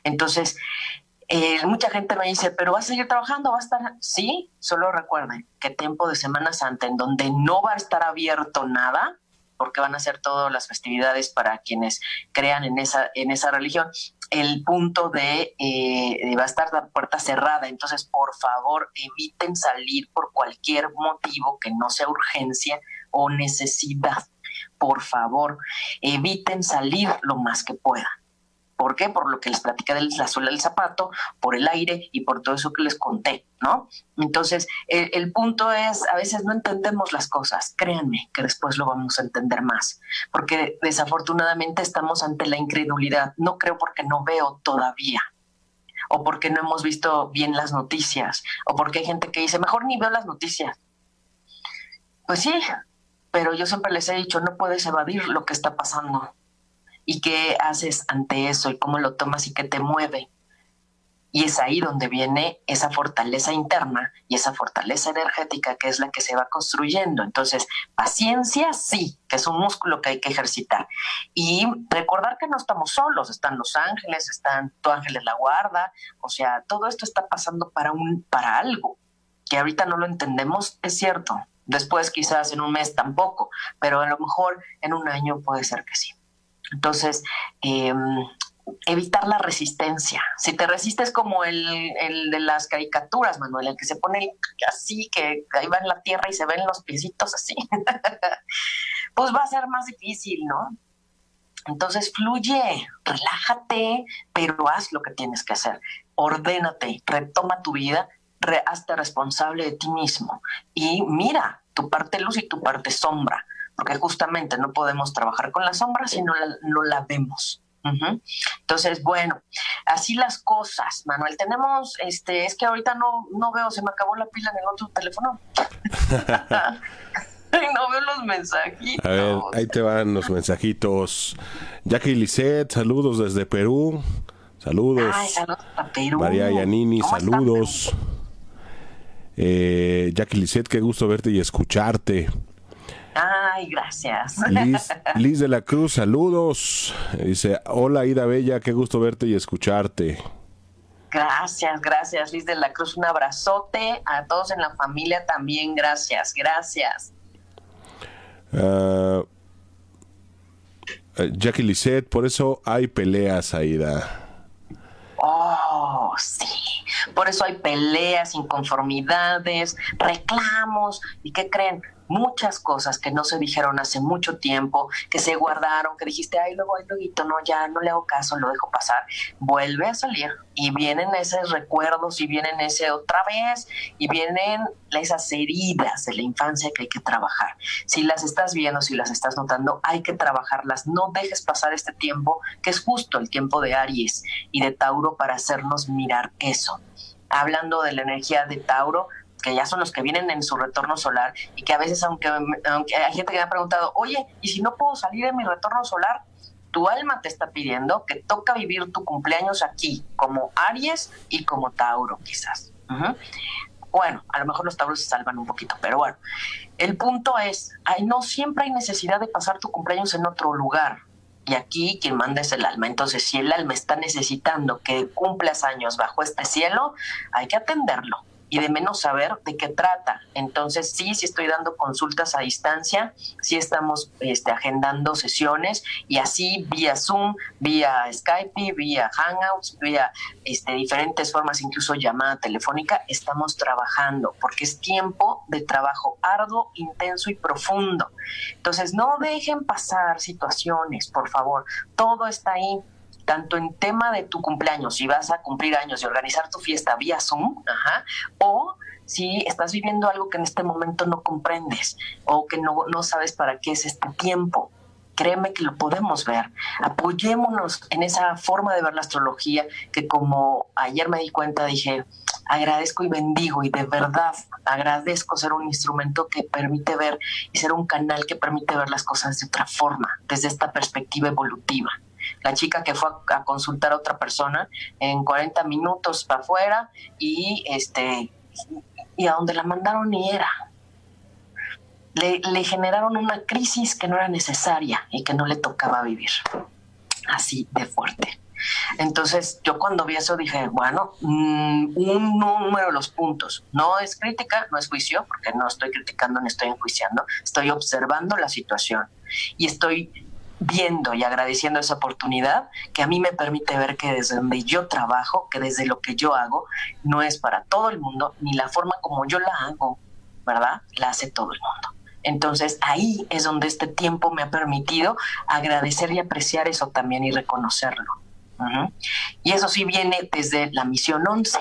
Entonces, eh, mucha gente me dice, pero ¿vas a seguir trabajando? ¿Va a estar? Sí, solo recuerden que tiempo de Semana Santa en donde no va a estar abierto nada, porque van a ser todas las festividades para quienes crean en esa, en esa religión, el punto de, eh, va a estar la puerta cerrada. Entonces, por favor, eviten salir por cualquier motivo que no sea urgencia o necesidad. Por favor, eviten salir lo más que puedan. ¿Por qué? Por lo que les platicé de la suela del zapato, por el aire y por todo eso que les conté, ¿no? Entonces, el, punto es, a veces no entendemos las cosas, créanme que después lo vamos a entender más, porque desafortunadamente estamos ante la incredulidad, no creo porque no veo todavía, o porque no hemos visto bien las noticias, o porque hay gente que dice, mejor ni veo las noticias. Pues sí, pero yo siempre les he dicho, no puedes evadir lo que está pasando y qué haces ante eso y cómo lo tomas y qué te mueve. Y es ahí donde viene esa fortaleza interna y esa fortaleza energética que es la que se va construyendo. Entonces, paciencia sí, que es un músculo que hay que ejercitar. Y recordar que no estamos solos, están los ángeles, están tu ángeles la guarda, o sea, todo esto está pasando para un para algo que ahorita no lo entendemos, es cierto. Después quizás en un mes tampoco, pero a lo mejor en un año puede ser que sí. Entonces, em, evitar la resistencia. Si te resistes como el, de las caricaturas, Manuel, el que se pone así, que ahí va en la tierra y se ven los piecitos así, [laughs] pues va a ser más difícil, ¿no? Entonces fluye, relájate, pero haz lo que tienes que hacer. Ordénate, retoma tu vida, hazte responsable de ti mismo y mira tu parte luz y tu parte sombra porque justamente no podemos trabajar con la sombra si no la, vemos. Entonces, bueno, así las cosas, Manuel. Tenemos, este, es que ahorita no, no veo, se me acabó la pila en el otro teléfono. [laughs] no veo los mensajitos. A ver, ahí te van los mensajitos. Jackie Lisset, saludos desde Perú. Saludos. Ay, saludos a Perú. María Yanini, saludos. Eh, Jackie Lisset, qué gusto verte y escucharte. Ay, gracias. Liz, de la Cruz, saludos. Dice, hola Ida Bella, qué gusto verte y escucharte. Gracias, gracias Liz de la Cruz, un abrazote a todos en la familia también, gracias, gracias. Uh, Jackie Lisset, por eso hay peleas, Aida. Oh, sí. Por eso hay peleas, inconformidades, reclamos. ¿Y qué creen? Muchas cosas que no se dijeron hace mucho tiempo, que se guardaron, que dijiste, ay, luego, ay, luego, no, ya no le hago caso, lo dejo pasar, vuelve a salir y vienen esos recuerdos y vienen ese otra vez y vienen esas heridas de la infancia que hay que trabajar. Si las estás viendo, si las estás notando, hay que trabajarlas. No dejes pasar este tiempo, que es justo el tiempo de Aries y de Tauro para hacernos mirar eso. Hablando de la energía de Tauro, que ya son los que vienen en su retorno solar y que a veces, aunque, aunque hay gente que me ha preguntado, oye, ¿y si no puedo salir de mi retorno solar? Tu alma te está pidiendo que toca vivir tu cumpleaños aquí, como Aries y como Tauro, quizás. Bueno, a lo mejor los Tauros se salvan un poquito, pero bueno, el punto es, ay, no siempre hay necesidad de pasar tu cumpleaños en otro lugar. Y aquí quien manda es el alma. Entonces, si el alma está necesitando que cumplas años bajo este cielo, hay que atenderlo y de menos saber de qué trata. Entonces, sí, sí estoy dando consultas a distancia, sí estamos este, agendando sesiones y así vía Zoom, vía Skype, vía Hangouts, vía este, diferentes formas, incluso llamada telefónica, estamos trabajando porque es tiempo de trabajo arduo, intenso y profundo. Entonces, no dejen pasar situaciones, por favor, todo está ahí tanto en tema de tu cumpleaños, si vas a cumplir años y organizar tu fiesta vía Zoom, o si estás viviendo algo que en este momento no comprendes o que no, no sabes para qué es este tiempo. Créeme que lo podemos ver. Apoyémonos en esa forma de ver la astrología que como ayer me di cuenta dije, agradezco y bendigo y de verdad agradezco ser un instrumento que permite ver y ser un canal que permite ver las cosas de otra forma, desde esta perspectiva evolutiva la chica que fue a, consultar a otra persona en 40 minutos para afuera y este y a donde la mandaron ni era. Le, le generaron una crisis que no era necesaria y que no le tocaba vivir. Así de fuerte. Entonces, yo cuando vi eso dije, bueno, mm, un número de los puntos. No es crítica, no es juicio, porque no estoy criticando ni estoy enjuiciando, estoy observando la situación y estoy viendo y agradeciendo esa oportunidad que a mí me permite ver que desde donde yo trabajo, que desde lo que yo hago, no es para todo el mundo, ni la forma como yo la hago, ¿verdad? La hace todo el mundo. Entonces ahí es donde este tiempo me ha permitido agradecer y apreciar eso también y reconocerlo. Y eso sí viene desde la misión 11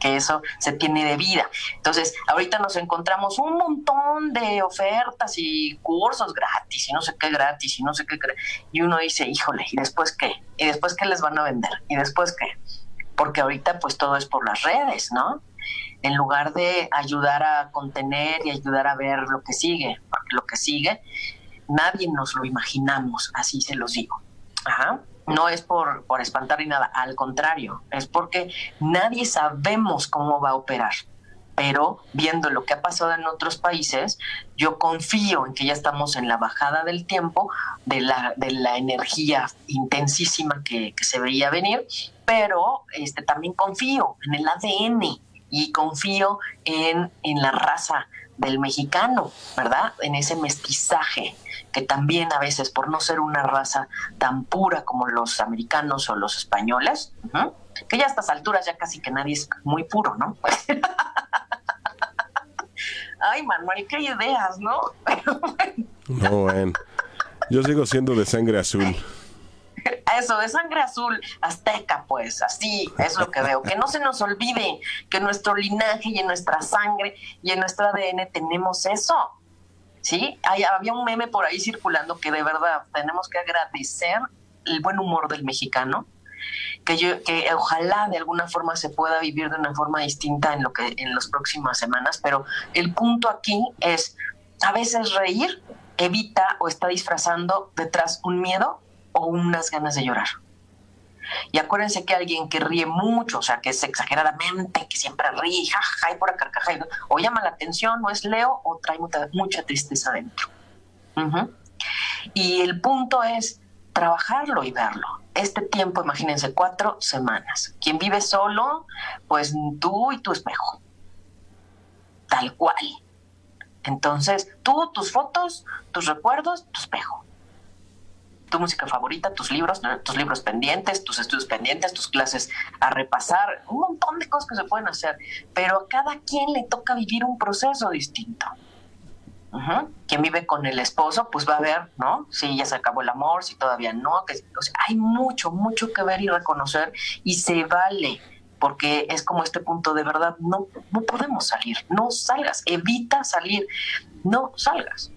que eso se tiene de vida. Entonces, ahorita nos encontramos un montón de ofertas y cursos gratis y no sé qué gratis y no sé qué. Y uno dice, híjole, ¿y después qué? ¿Y después qué les van a vender? ¿Y después qué? Porque ahorita pues todo es por las redes, ¿no? En lugar de ayudar a contener y ayudar a ver lo que sigue, porque lo que sigue nadie nos lo imaginamos, así se los digo. Ajá no es por, por espantar ni nada, al contrario, es porque nadie sabemos cómo va a operar. Pero viendo lo que ha pasado en otros países, yo confío en que ya estamos en la bajada del tiempo, de la, de la energía intensísima que, se veía venir, pero este, también confío en el ADN y confío en, en la raza del mexicano, ¿verdad? En ese mestizaje que también a veces por no ser una raza tan pura como los americanos o los españoles, que ya a estas alturas ya casi que nadie es muy puro, ¿no? [laughs] Ay, Manuel, qué ideas, ¿no? [laughs] no, bueno. Yo sigo siendo de sangre azul. Eso, de sangre azul, azteca, pues, así es lo que veo. Que no se nos olvide que en nuestro linaje y en nuestra sangre y en nuestro ADN tenemos eso. ¿Sí? Hay, había un meme por ahí circulando que de verdad tenemos que agradecer el buen humor del mexicano, que, yo, que ojalá de alguna forma se pueda vivir de una forma distinta en, lo que, en las próximas semanas, pero el punto aquí es, a veces reír evita o está disfrazando detrás un miedo o unas ganas de llorar. Y acuérdense que alguien que ríe mucho, o sea, que es exageradamente, que siempre ríe, jaja, por carcajada, o llama la atención, o es Leo, o trae mucha, tristeza dentro. Y el punto es trabajarlo y verlo. Este tiempo, imagínense, cuatro semanas. Quien vive solo, pues tú y tu espejo. Tal cual. Entonces, tú, tus fotos, tus recuerdos, tu espejo tu música favorita, tus libros, tus libros pendientes, tus estudios pendientes, tus clases a repasar, un montón de cosas que se pueden hacer, pero a cada quien le toca vivir un proceso distinto. Quien vive con el esposo, pues va a ver, ¿no? Si ya se acabó el amor, si todavía no. Que, hay mucho, mucho que ver y reconocer y se vale, porque es como este punto de verdad, no, no podemos salir, no salgas, evita salir, no salgas.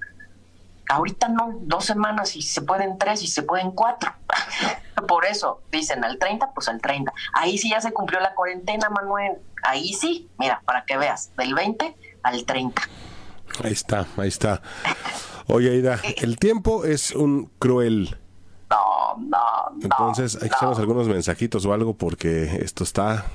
Ahorita no, dos semanas y se pueden tres y se pueden cuatro. [laughs] Por eso dicen al 30, pues al 30. Ahí sí ya se cumplió la cuarentena, Manuel. Ahí sí, mira, para que veas, del 20 al 30. Ahí está, ahí está. Oye, Aida, [laughs] el tiempo es un cruel. No, no, no. Entonces, hay que hacernos algunos mensajitos o algo porque esto está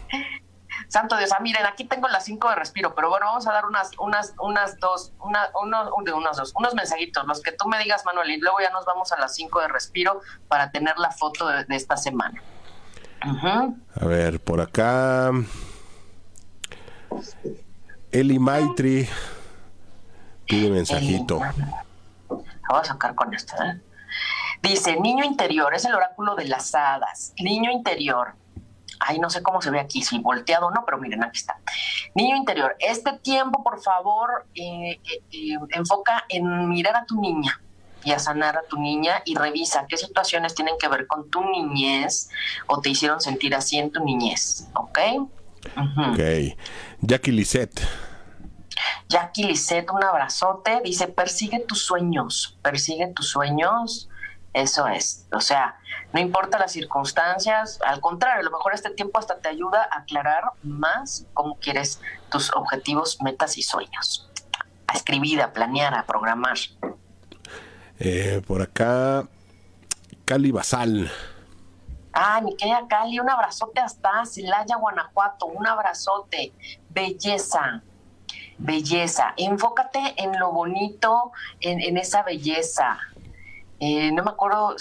Santo Dios, ah, miren, aquí tengo las cinco de respiro, pero bueno, vamos a dar unas, unas, unas dos, una, uno, unos dos, unos mensajitos, los que tú me digas, Manuel, y luego ya nos vamos a las cinco de respiro para tener la foto de, esta semana. A ver, por acá. Eli Maitri pide mensajito. Vamos a sacar con esto, ¿eh? Dice, niño interior, es el oráculo de las hadas. Niño interior, ay, no sé cómo se ve aquí, si volteado o no, pero miren, aquí está. Niño interior, este tiempo, por favor, eh, eh, eh, enfoca en mirar a tu niña y a sanar a tu niña y revisa qué situaciones tienen que ver con tu niñez o te hicieron sentir así en tu niñez, ¿ok? Ok. Jackie Lisette. Jackie Lisette, un abrazote. Dice, persigue tus sueños, persigue tus sueños. Eso es. O sea, no importa las circunstancias, al contrario, a lo mejor este tiempo hasta te ayuda a aclarar más cómo quieres tus objetivos, metas y sueños. A escribir, a planear, a programar. Eh, por acá, Cali Basal. Ah, mi querida Cali, un abrazote hasta Celaya, Guanajuato, un abrazote. Belleza, belleza. Enfócate en lo bonito, en, en esa belleza. Eh, no me acuerdo,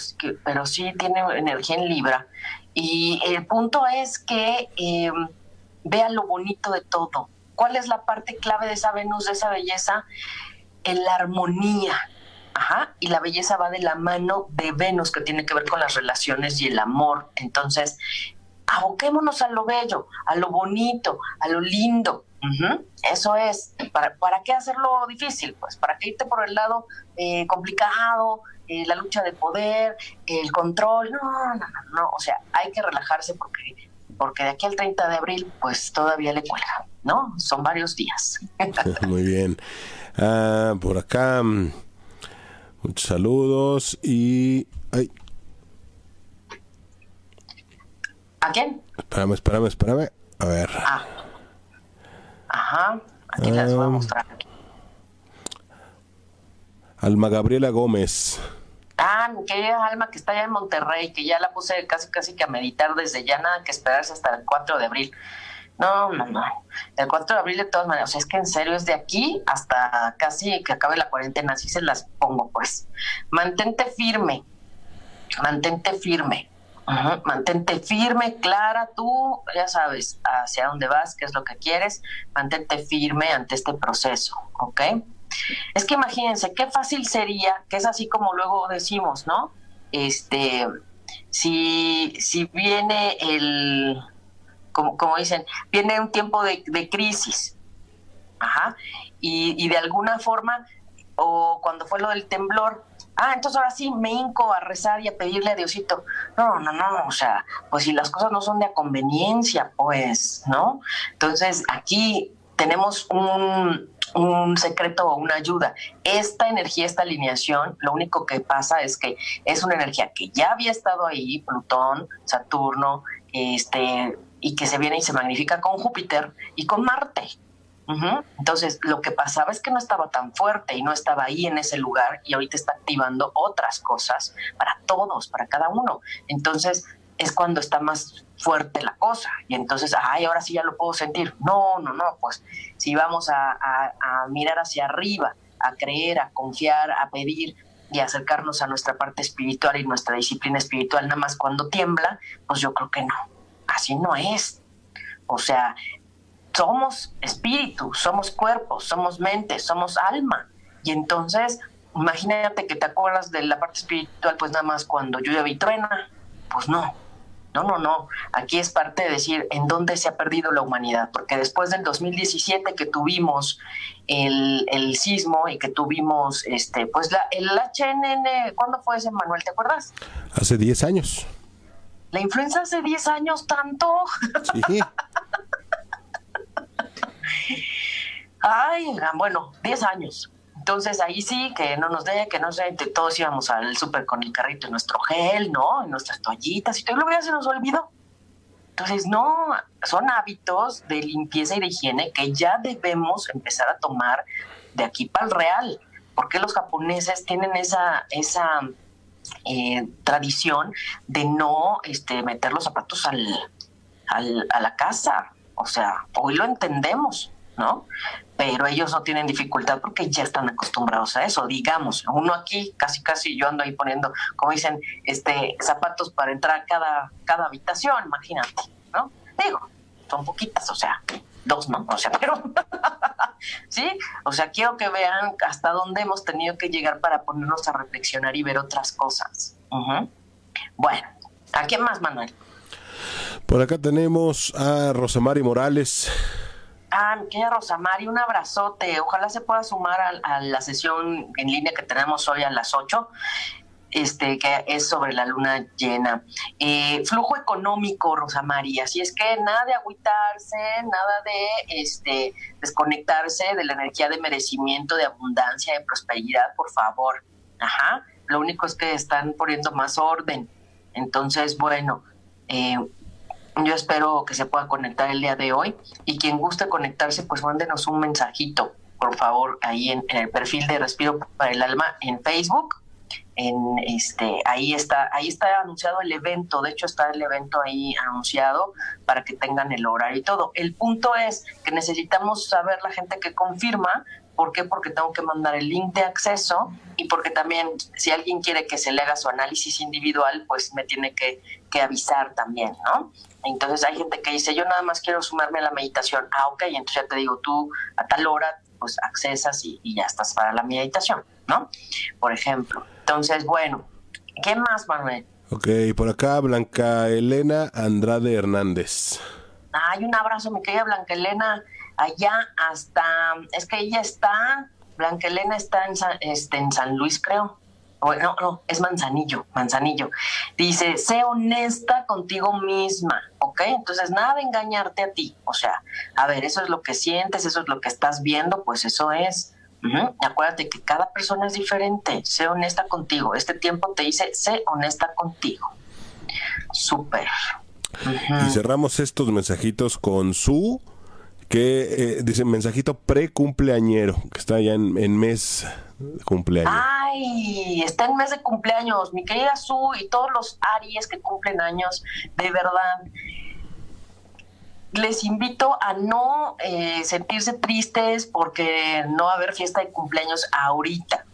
pero sí tiene energía en Libra. Y el punto es que eh, vea lo bonito de todo. ¿Cuál es la parte clave de esa Venus, de esa belleza? En la armonía. Ajá, y la belleza va de la mano de Venus, que tiene que ver con las relaciones y el amor. Entonces, aboquémonos a lo bello, a lo bonito, a lo lindo. Eso es. ¿Para, ¿Para qué hacerlo difícil? Pues para qué irte por el lado eh, complicado, eh, la lucha de poder, el control. No, no, no, no. O sea, hay que relajarse porque, porque de aquí al 30 de abril, pues todavía le cuelga, ¿no? Son varios días. [laughs] Muy bien. Ah, por acá, mm, muchos saludos y... Ay. ¿A quién? Espérame, espérame, espérame. A ver. Ah. Ajá, aquí las voy a ah. mostrar. Alma Gabriela Gómez. Ah, mi querida Alma, que está allá en Monterrey, que ya la puse casi casi que a meditar desde ya, nada que esperarse hasta el 4 de abril. No, no, no. El 4 de abril de todas maneras, o sea, es que en serio es de aquí hasta casi que acabe la cuarentena, así se las pongo pues. Mantente firme, mantente firme. Mantente firme, clara, tú ya sabes hacia dónde vas, qué es lo que quieres, mantente firme ante este proceso, ¿ok? Es que imagínense, qué fácil sería, que es así como luego decimos, ¿no? Este, si, si viene el, como, dicen, viene un tiempo de, crisis, ajá, y, de alguna forma, o cuando fue lo del temblor, ah, entonces ahora sí me hinco a rezar y a pedirle a Diosito. No, no, no, o sea, pues si las cosas no son de conveniencia, pues, ¿no? Entonces aquí tenemos un, un secreto o una ayuda. Esta energía, esta alineación, lo único que pasa es que es una energía que ya había estado ahí, Plutón, Saturno, este, y que se viene y se magnifica con Júpiter y con Marte. Entonces, lo que pasaba es que no estaba tan fuerte y no estaba ahí en ese lugar y ahorita está activando otras cosas para todos, para cada uno. Entonces, es cuando está más fuerte la cosa y entonces, ay, ahora sí ya lo puedo sentir. No, no, no, pues si vamos a, mirar hacia arriba, a creer, a confiar, a pedir y acercarnos a nuestra parte espiritual y nuestra disciplina espiritual nada más cuando tiembla, pues yo creo que no. Así no es. O sea, somos espíritu, somos cuerpo, somos mente, somos alma. Y entonces, imagínate que te acuerdas de la parte espiritual, pues nada más cuando llueve y truena. Pues no, no, no, no. Aquí es parte de decir en dónde se ha perdido la humanidad, porque después del 2017 que tuvimos el, el sismo y que tuvimos, este, pues la, el HNN, ¿cuándo fue ese, Manuel? ¿Te acuerdas? Hace 10 años. La influenza hace 10 años tanto. Sí. [laughs] Ay, bueno, 10 años. Entonces ahí sí, que no nos dé, que no sé, todos íbamos al súper con el carrito y nuestro gel, ¿no? Y nuestras toallitas y todo lo que ya se nos olvidó. Entonces, no, son hábitos de limpieza y de higiene que ya debemos empezar a tomar de aquí para el real. Porque los japoneses tienen esa, esa eh, tradición de no este, meter los zapatos al, al, a la casa. O sea, hoy lo entendemos. ¿no? Pero ellos no tienen dificultad porque ya están acostumbrados a eso, digamos. Uno aquí, casi casi yo ando ahí poniendo, como dicen, este zapatos para entrar cada, cada habitación, imagínate, ¿no? Digo, son poquitas, o sea, dos, ¿no? O sea, [laughs] pero sí, o sea, quiero que vean hasta dónde hemos tenido que llegar para ponernos a reflexionar y ver otras cosas. Bueno, ¿a quién más, Manuel? Por acá tenemos a Rosamari Morales. Ah, mi Rosamari, un abrazote. Ojalá se pueda sumar a, la sesión en línea que tenemos hoy a las 8 este, que es sobre la luna llena. Eh, flujo económico, Rosa María, así es que nada de agüitarse, nada de este, desconectarse de la energía de merecimiento, de abundancia, de prosperidad, por favor. Ajá, lo único es que están poniendo más orden. Entonces, bueno, eh, yo espero que se pueda conectar el día de hoy y quien guste conectarse, pues mándenos un mensajito, por favor, ahí en, el perfil de Respiro para el Alma en Facebook. En este, ahí está, ahí está anunciado el evento, de hecho está el evento ahí anunciado para que tengan el horario y todo. El punto es que necesitamos saber la gente que confirma ¿Por qué? Porque tengo que mandar el link de acceso y porque también si alguien quiere que se le haga su análisis individual, pues me tiene que, que avisar también, ¿no? Entonces hay gente que dice, yo nada más quiero sumarme a la meditación. Ah, ok, entonces ya te digo, tú a tal hora, pues accesas y, ya estás para la meditación, ¿no? por ejemplo. Entonces, bueno, ¿qué más, Manuel? Ok, por acá Blanca Elena Andrade Hernández. Ay, un abrazo, mi querida Blanca Elena, allá hasta, es que ella está, Blanca Elena está en este, en San Luis, creo no, no, es Manzanillo, Manzanillo. Dice, sé honesta contigo misma, ¿ok? Entonces, nada de engañarte a ti. O sea, a ver, eso es lo que sientes, eso es lo que estás viendo, pues eso es. Acuérdate que cada persona es diferente. Sé honesta contigo. Este tiempo te dice, sé honesta contigo. Súper. Y cerramos estos mensajitos con su que eh, dice mensajito pre-cumpleañero, que está ya en, mes de cumpleaños. Ay, está en mes de cumpleaños, mi querida Su y todos los Aries que cumplen años, de verdad. Les invito a no eh, sentirse tristes porque no va a haber fiesta de cumpleaños ahorita.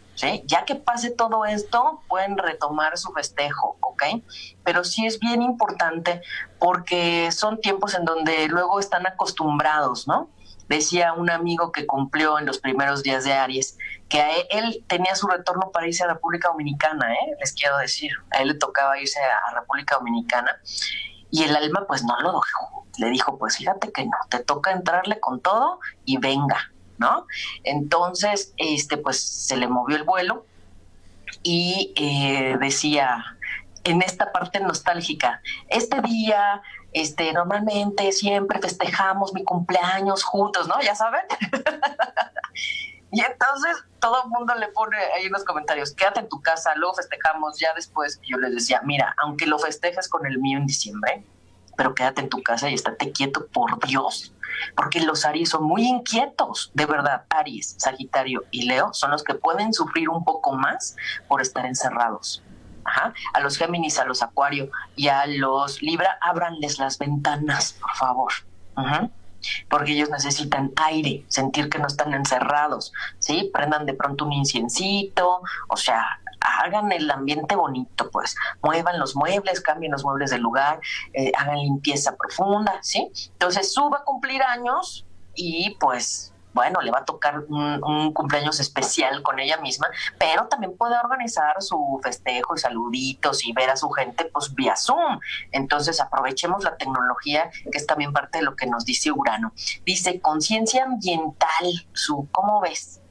Ya que pase todo esto, pueden retomar su festejo, ¿ok? Pero sí es bien importante porque son tiempos en donde luego están acostumbrados, ¿no? Decía un amigo que cumplió en los primeros días de Aries que a él, tenía su retorno para irse a República Dominicana, ¿eh? les quiero decir, a él le tocaba irse a República Dominicana y el alma pues no lo dejó, le dijo pues fíjate que no, te toca entrarle con todo y venga, ¿no? Entonces, este, pues se le movió el vuelo y eh, decía, en esta parte nostálgica, este día, este, normalmente siempre festejamos mi cumpleaños juntos, ¿no? Ya saben. [laughs] y entonces todo el mundo le pone ahí en los comentarios, quédate en tu casa, luego festejamos, ya después yo les decía, mira, aunque lo festejes con el mío en diciembre, pero quédate en tu casa y estate quieto, por Dios, porque los Aries son muy inquietos, de verdad. Aries, Sagitario y Leo son los que pueden sufrir un poco más por estar encerrados. A los Géminis, a los Acuario y a los Libra, ábranles las ventanas, por favor. Porque ellos necesitan aire, sentir que no están encerrados, ¿sí? Prendan de pronto un inciencito, o sea, hagan el ambiente bonito, pues muevan los muebles, cambien los muebles del lugar, eh, hagan limpieza profunda, ¿sí? Entonces, suba a cumplir años y pues bueno, le va a tocar un, cumpleaños especial con ella misma, pero también puede organizar su festejo y saluditos y ver a su gente pues vía Zoom. Entonces aprovechemos la tecnología, que es también parte de lo que nos dice Urano. Dice conciencia ambiental, su, ¿cómo ves?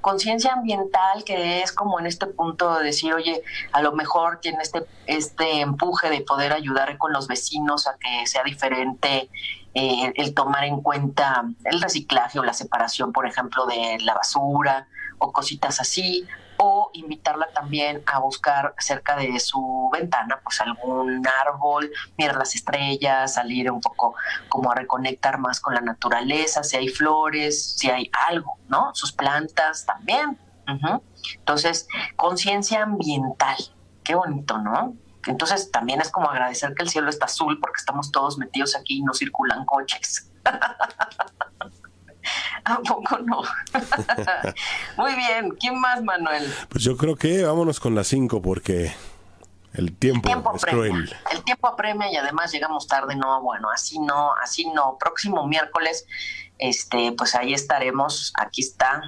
Conciencia ambiental que es como en este punto de decir, oye, a lo mejor tiene este, este empuje de poder ayudar con los vecinos a que sea diferente eh, el tomar en cuenta el reciclaje o la separación, por ejemplo, de la basura o cositas así, o invitarla también a buscar cerca de su ventana pues algún árbol, mirar las estrellas, salir un poco como a reconectar más con la naturaleza, si hay flores, si hay algo, ¿no? Sus plantas también. Entonces, conciencia ambiental, qué bonito, ¿no? Entonces también es como agradecer que el cielo está azul porque estamos todos metidos aquí y no circulan coches. [laughs] [laughs] ¿A poco no? [laughs] Muy bien. ¿Quién más, Manuel? Pues yo creo que vámonos con las cinco porque el tiempo, es cruel. El tiempo apremia y además llegamos tarde. No, bueno, así no, así no. Próximo miércoles, este, pues ahí estaremos. Aquí está.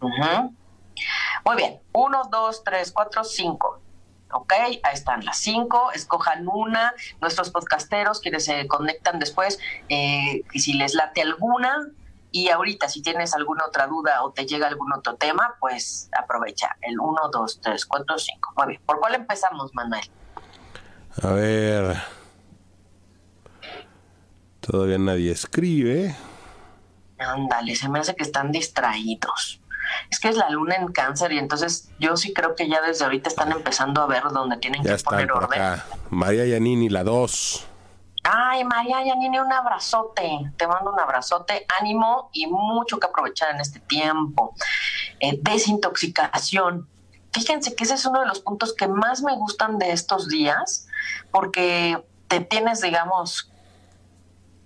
Muy bien. Uno, dos, tres, cuatro, cinco. Ok, ahí están las cinco, escojan una, nuestros podcasteros quienes se conectan después, eh, y si les late alguna, y ahorita, si tienes alguna otra duda o te llega algún otro tema, pues aprovecha el 1, 2, 3, 4, 5. Muy bien. ¿Por cuál empezamos, Manuel? A ver. Todavía nadie escribe. Ándale, se me hace que están distraídos. Es que es la luna en cáncer y entonces yo sí creo que ya desde ahorita están empezando a ver dónde tienen que poner orden. María Yanini, la 2. Ay, María Yanine, un abrazote. Te mando un abrazote, ánimo y mucho que aprovechar en este tiempo. Eh, desintoxicación. Fíjense que ese es uno de los puntos que más me gustan de estos días, porque te tienes, digamos,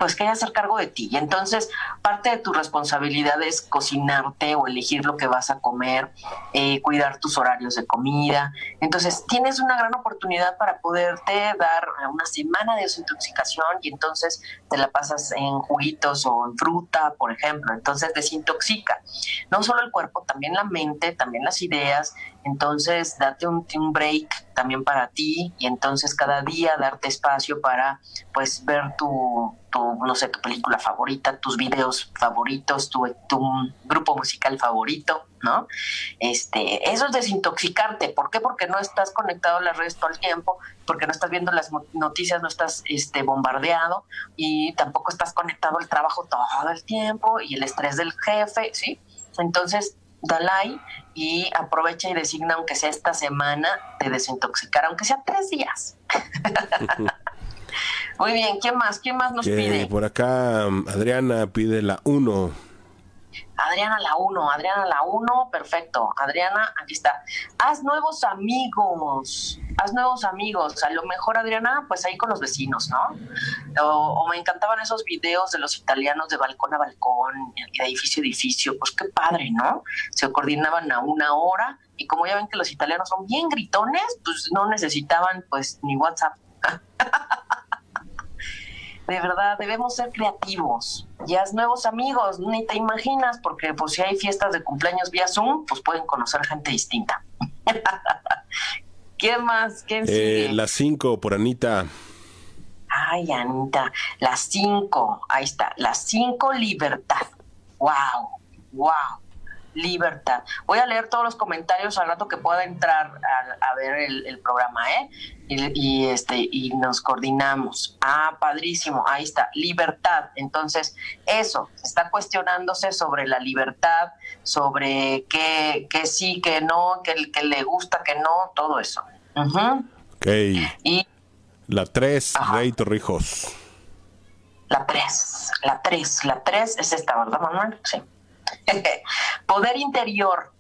pues que hacer cargo de ti. Y entonces parte de tu responsabilidad es cocinarte o elegir lo que vas a comer, eh, cuidar tus horarios de comida. Entonces tienes una gran oportunidad para poderte dar una semana de desintoxicación y entonces te la pasas en juguitos o en fruta, por ejemplo. Entonces desintoxica. No solo el cuerpo, también la mente, también las ideas Entonces, date un, break también para ti y entonces cada día darte espacio para pues ver tu, tu no sé, tu película favorita, tus videos favoritos, tu, tu grupo musical favorito, ¿no? Este, eso es desintoxicarte. ¿Por qué? Porque no estás conectado a las redes todo el tiempo, porque no estás viendo las noticias, no estás este, bombardeado y tampoco estás conectado al trabajo todo el tiempo y el estrés del jefe, ¿sí? Entonces, Dalai y aprovecha y designa, aunque sea esta semana, de desintoxicar, aunque sea tres días. [laughs] Muy bien, ¿quién más? ¿Quién más nos pide? Por acá Adriana pide la 1. Adriana la 1, Adriana la 1, perfecto. Adriana, aquí está. Haz nuevos amigos, haz nuevos amigos. A lo mejor, Adriana, pues ahí con los vecinos, ¿no? O, me encantaban esos videos de los italianos de balcón a balcón de edificio a edificio. Pues qué padre, ¿no? Se coordinaban a una hora y como ya ven que los italianos son bien gritones, pues no necesitaban pues ni WhatsApp. [laughs] de verdad, debemos ser creativos. Ya es nuevos amigos, ni te imaginas, porque pues si hay fiestas de cumpleaños vía Zoom, pues pueden conocer gente distinta. [laughs] ¿Qué más? ¿Quién eh, Las cinco por Anita. Ay, Anita, las cinco, ahí está, las cinco libertad. Wow, wow libertad. Voy a leer todos los comentarios al rato que pueda entrar a, ver el, programa, ¿eh? Y, este y nos coordinamos. Ah, padrísimo, ahí está, libertad. Entonces, eso, está cuestionándose sobre la libertad, sobre qué, qué sí, qué no, qué, que le gusta, qué no, todo eso. Ok. Y la tres, Rey Torrijos. La tres, la tres, la tres es esta, ¿verdad, Manuel? Sí. [laughs] Poder interior.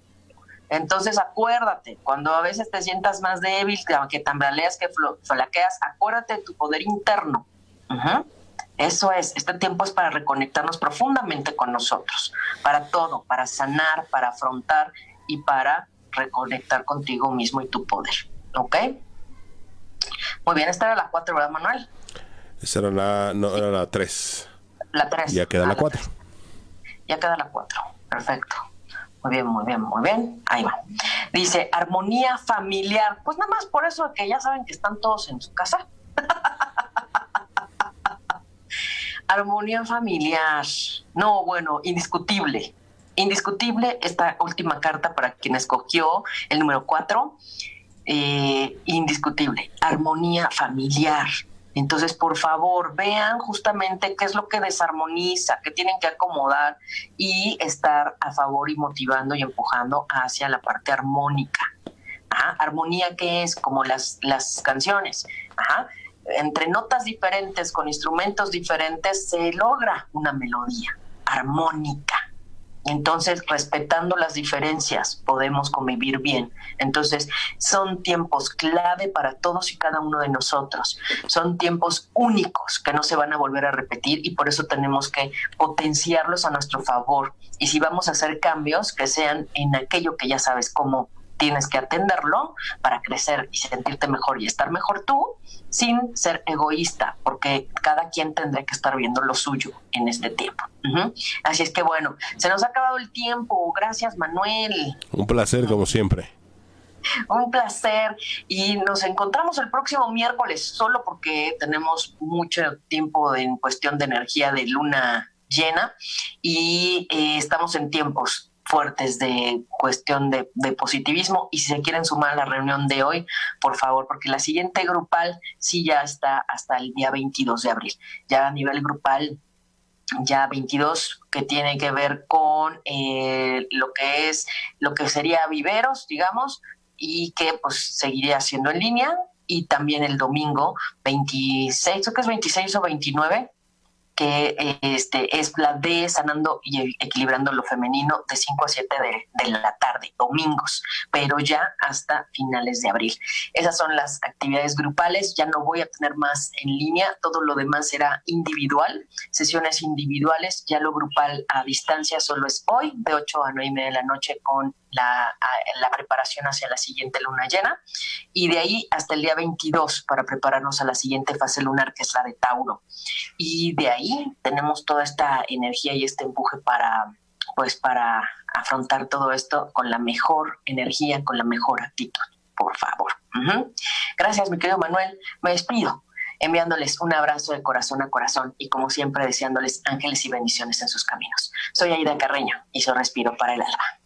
Entonces acuérdate, cuando a veces te sientas más débil, que tambaleas, que flaqueas, acuérdate de tu poder interno. Eso es, este tiempo es para reconectarnos profundamente con nosotros, para todo, para sanar, para afrontar y para reconectar contigo mismo y tu poder. ¿Ok? Muy bien, esta era la 4, ¿verdad, Manuel? Esta era la, no, era la 3. La 3. Ya queda la 4. Ya queda la 4. Perfecto. Muy bien, muy bien, muy bien. Ahí va. Dice, armonía familiar. Pues nada más por eso que ya saben que están todos en su casa. [laughs] armonía familiar. No, bueno, indiscutible. Indiscutible esta última carta para quien escogió el número 4. Eh, indiscutible. Armonía familiar. Entonces, por favor, vean justamente qué es lo que desarmoniza, qué tienen que acomodar y estar a favor y motivando y empujando hacia la parte armónica. Armonía que es como las, las canciones. Entre notas diferentes, con instrumentos diferentes, se logra una melodía armónica. Entonces, respetando las diferencias, podemos convivir bien. Entonces, son tiempos clave para todos y cada uno de nosotros. Son tiempos únicos que no se van a volver a repetir y por eso tenemos que potenciarlos a nuestro favor. Y si vamos a hacer cambios, que sean en aquello que ya sabes cómo tienes que atenderlo para crecer y sentirte mejor y estar mejor tú, sin ser egoísta, porque cada quien tendrá que estar viendo lo suyo en este tiempo. Así es que bueno, se nos ha acabado el tiempo. Gracias, Manuel. Un placer, como siempre. Un placer. Y nos encontramos el próximo miércoles, solo porque tenemos mucho tiempo en cuestión de energía de luna llena y eh, estamos en tiempos fuertes de cuestión de, positivismo y si se quieren sumar a la reunión de hoy, por favor, porque la siguiente grupal sí ya está hasta el día 22 de abril. Ya a nivel grupal, ya 22, que tiene que ver con eh, lo que es, lo que sería viveros, digamos, y que pues seguiría siendo en línea. Y también el domingo 26, creo que es 26 o 29, que este, es la de Sanando y Equilibrando lo Femenino de 5 a 7 de, la tarde, domingos, pero ya hasta finales de abril. Esas son las actividades grupales, ya no voy a tener más en línea, todo lo demás será individual, sesiones individuales, ya lo grupal a distancia solo es hoy, de 8 a 9 y media de la noche con la, preparación hacia la siguiente luna llena y de ahí hasta el día 22 para prepararnos a la siguiente fase lunar que es la de Tauro. Y de ahí tenemos toda esta energía y este empuje para pues para afrontar todo esto con la mejor energía, con la mejor actitud, por favor. Gracias, mi querido Manuel. Me despido enviándoles un abrazo de corazón a corazón y como siempre deseándoles ángeles y bendiciones en sus caminos. Soy Aida Carreño y soy Respiro para el Alma.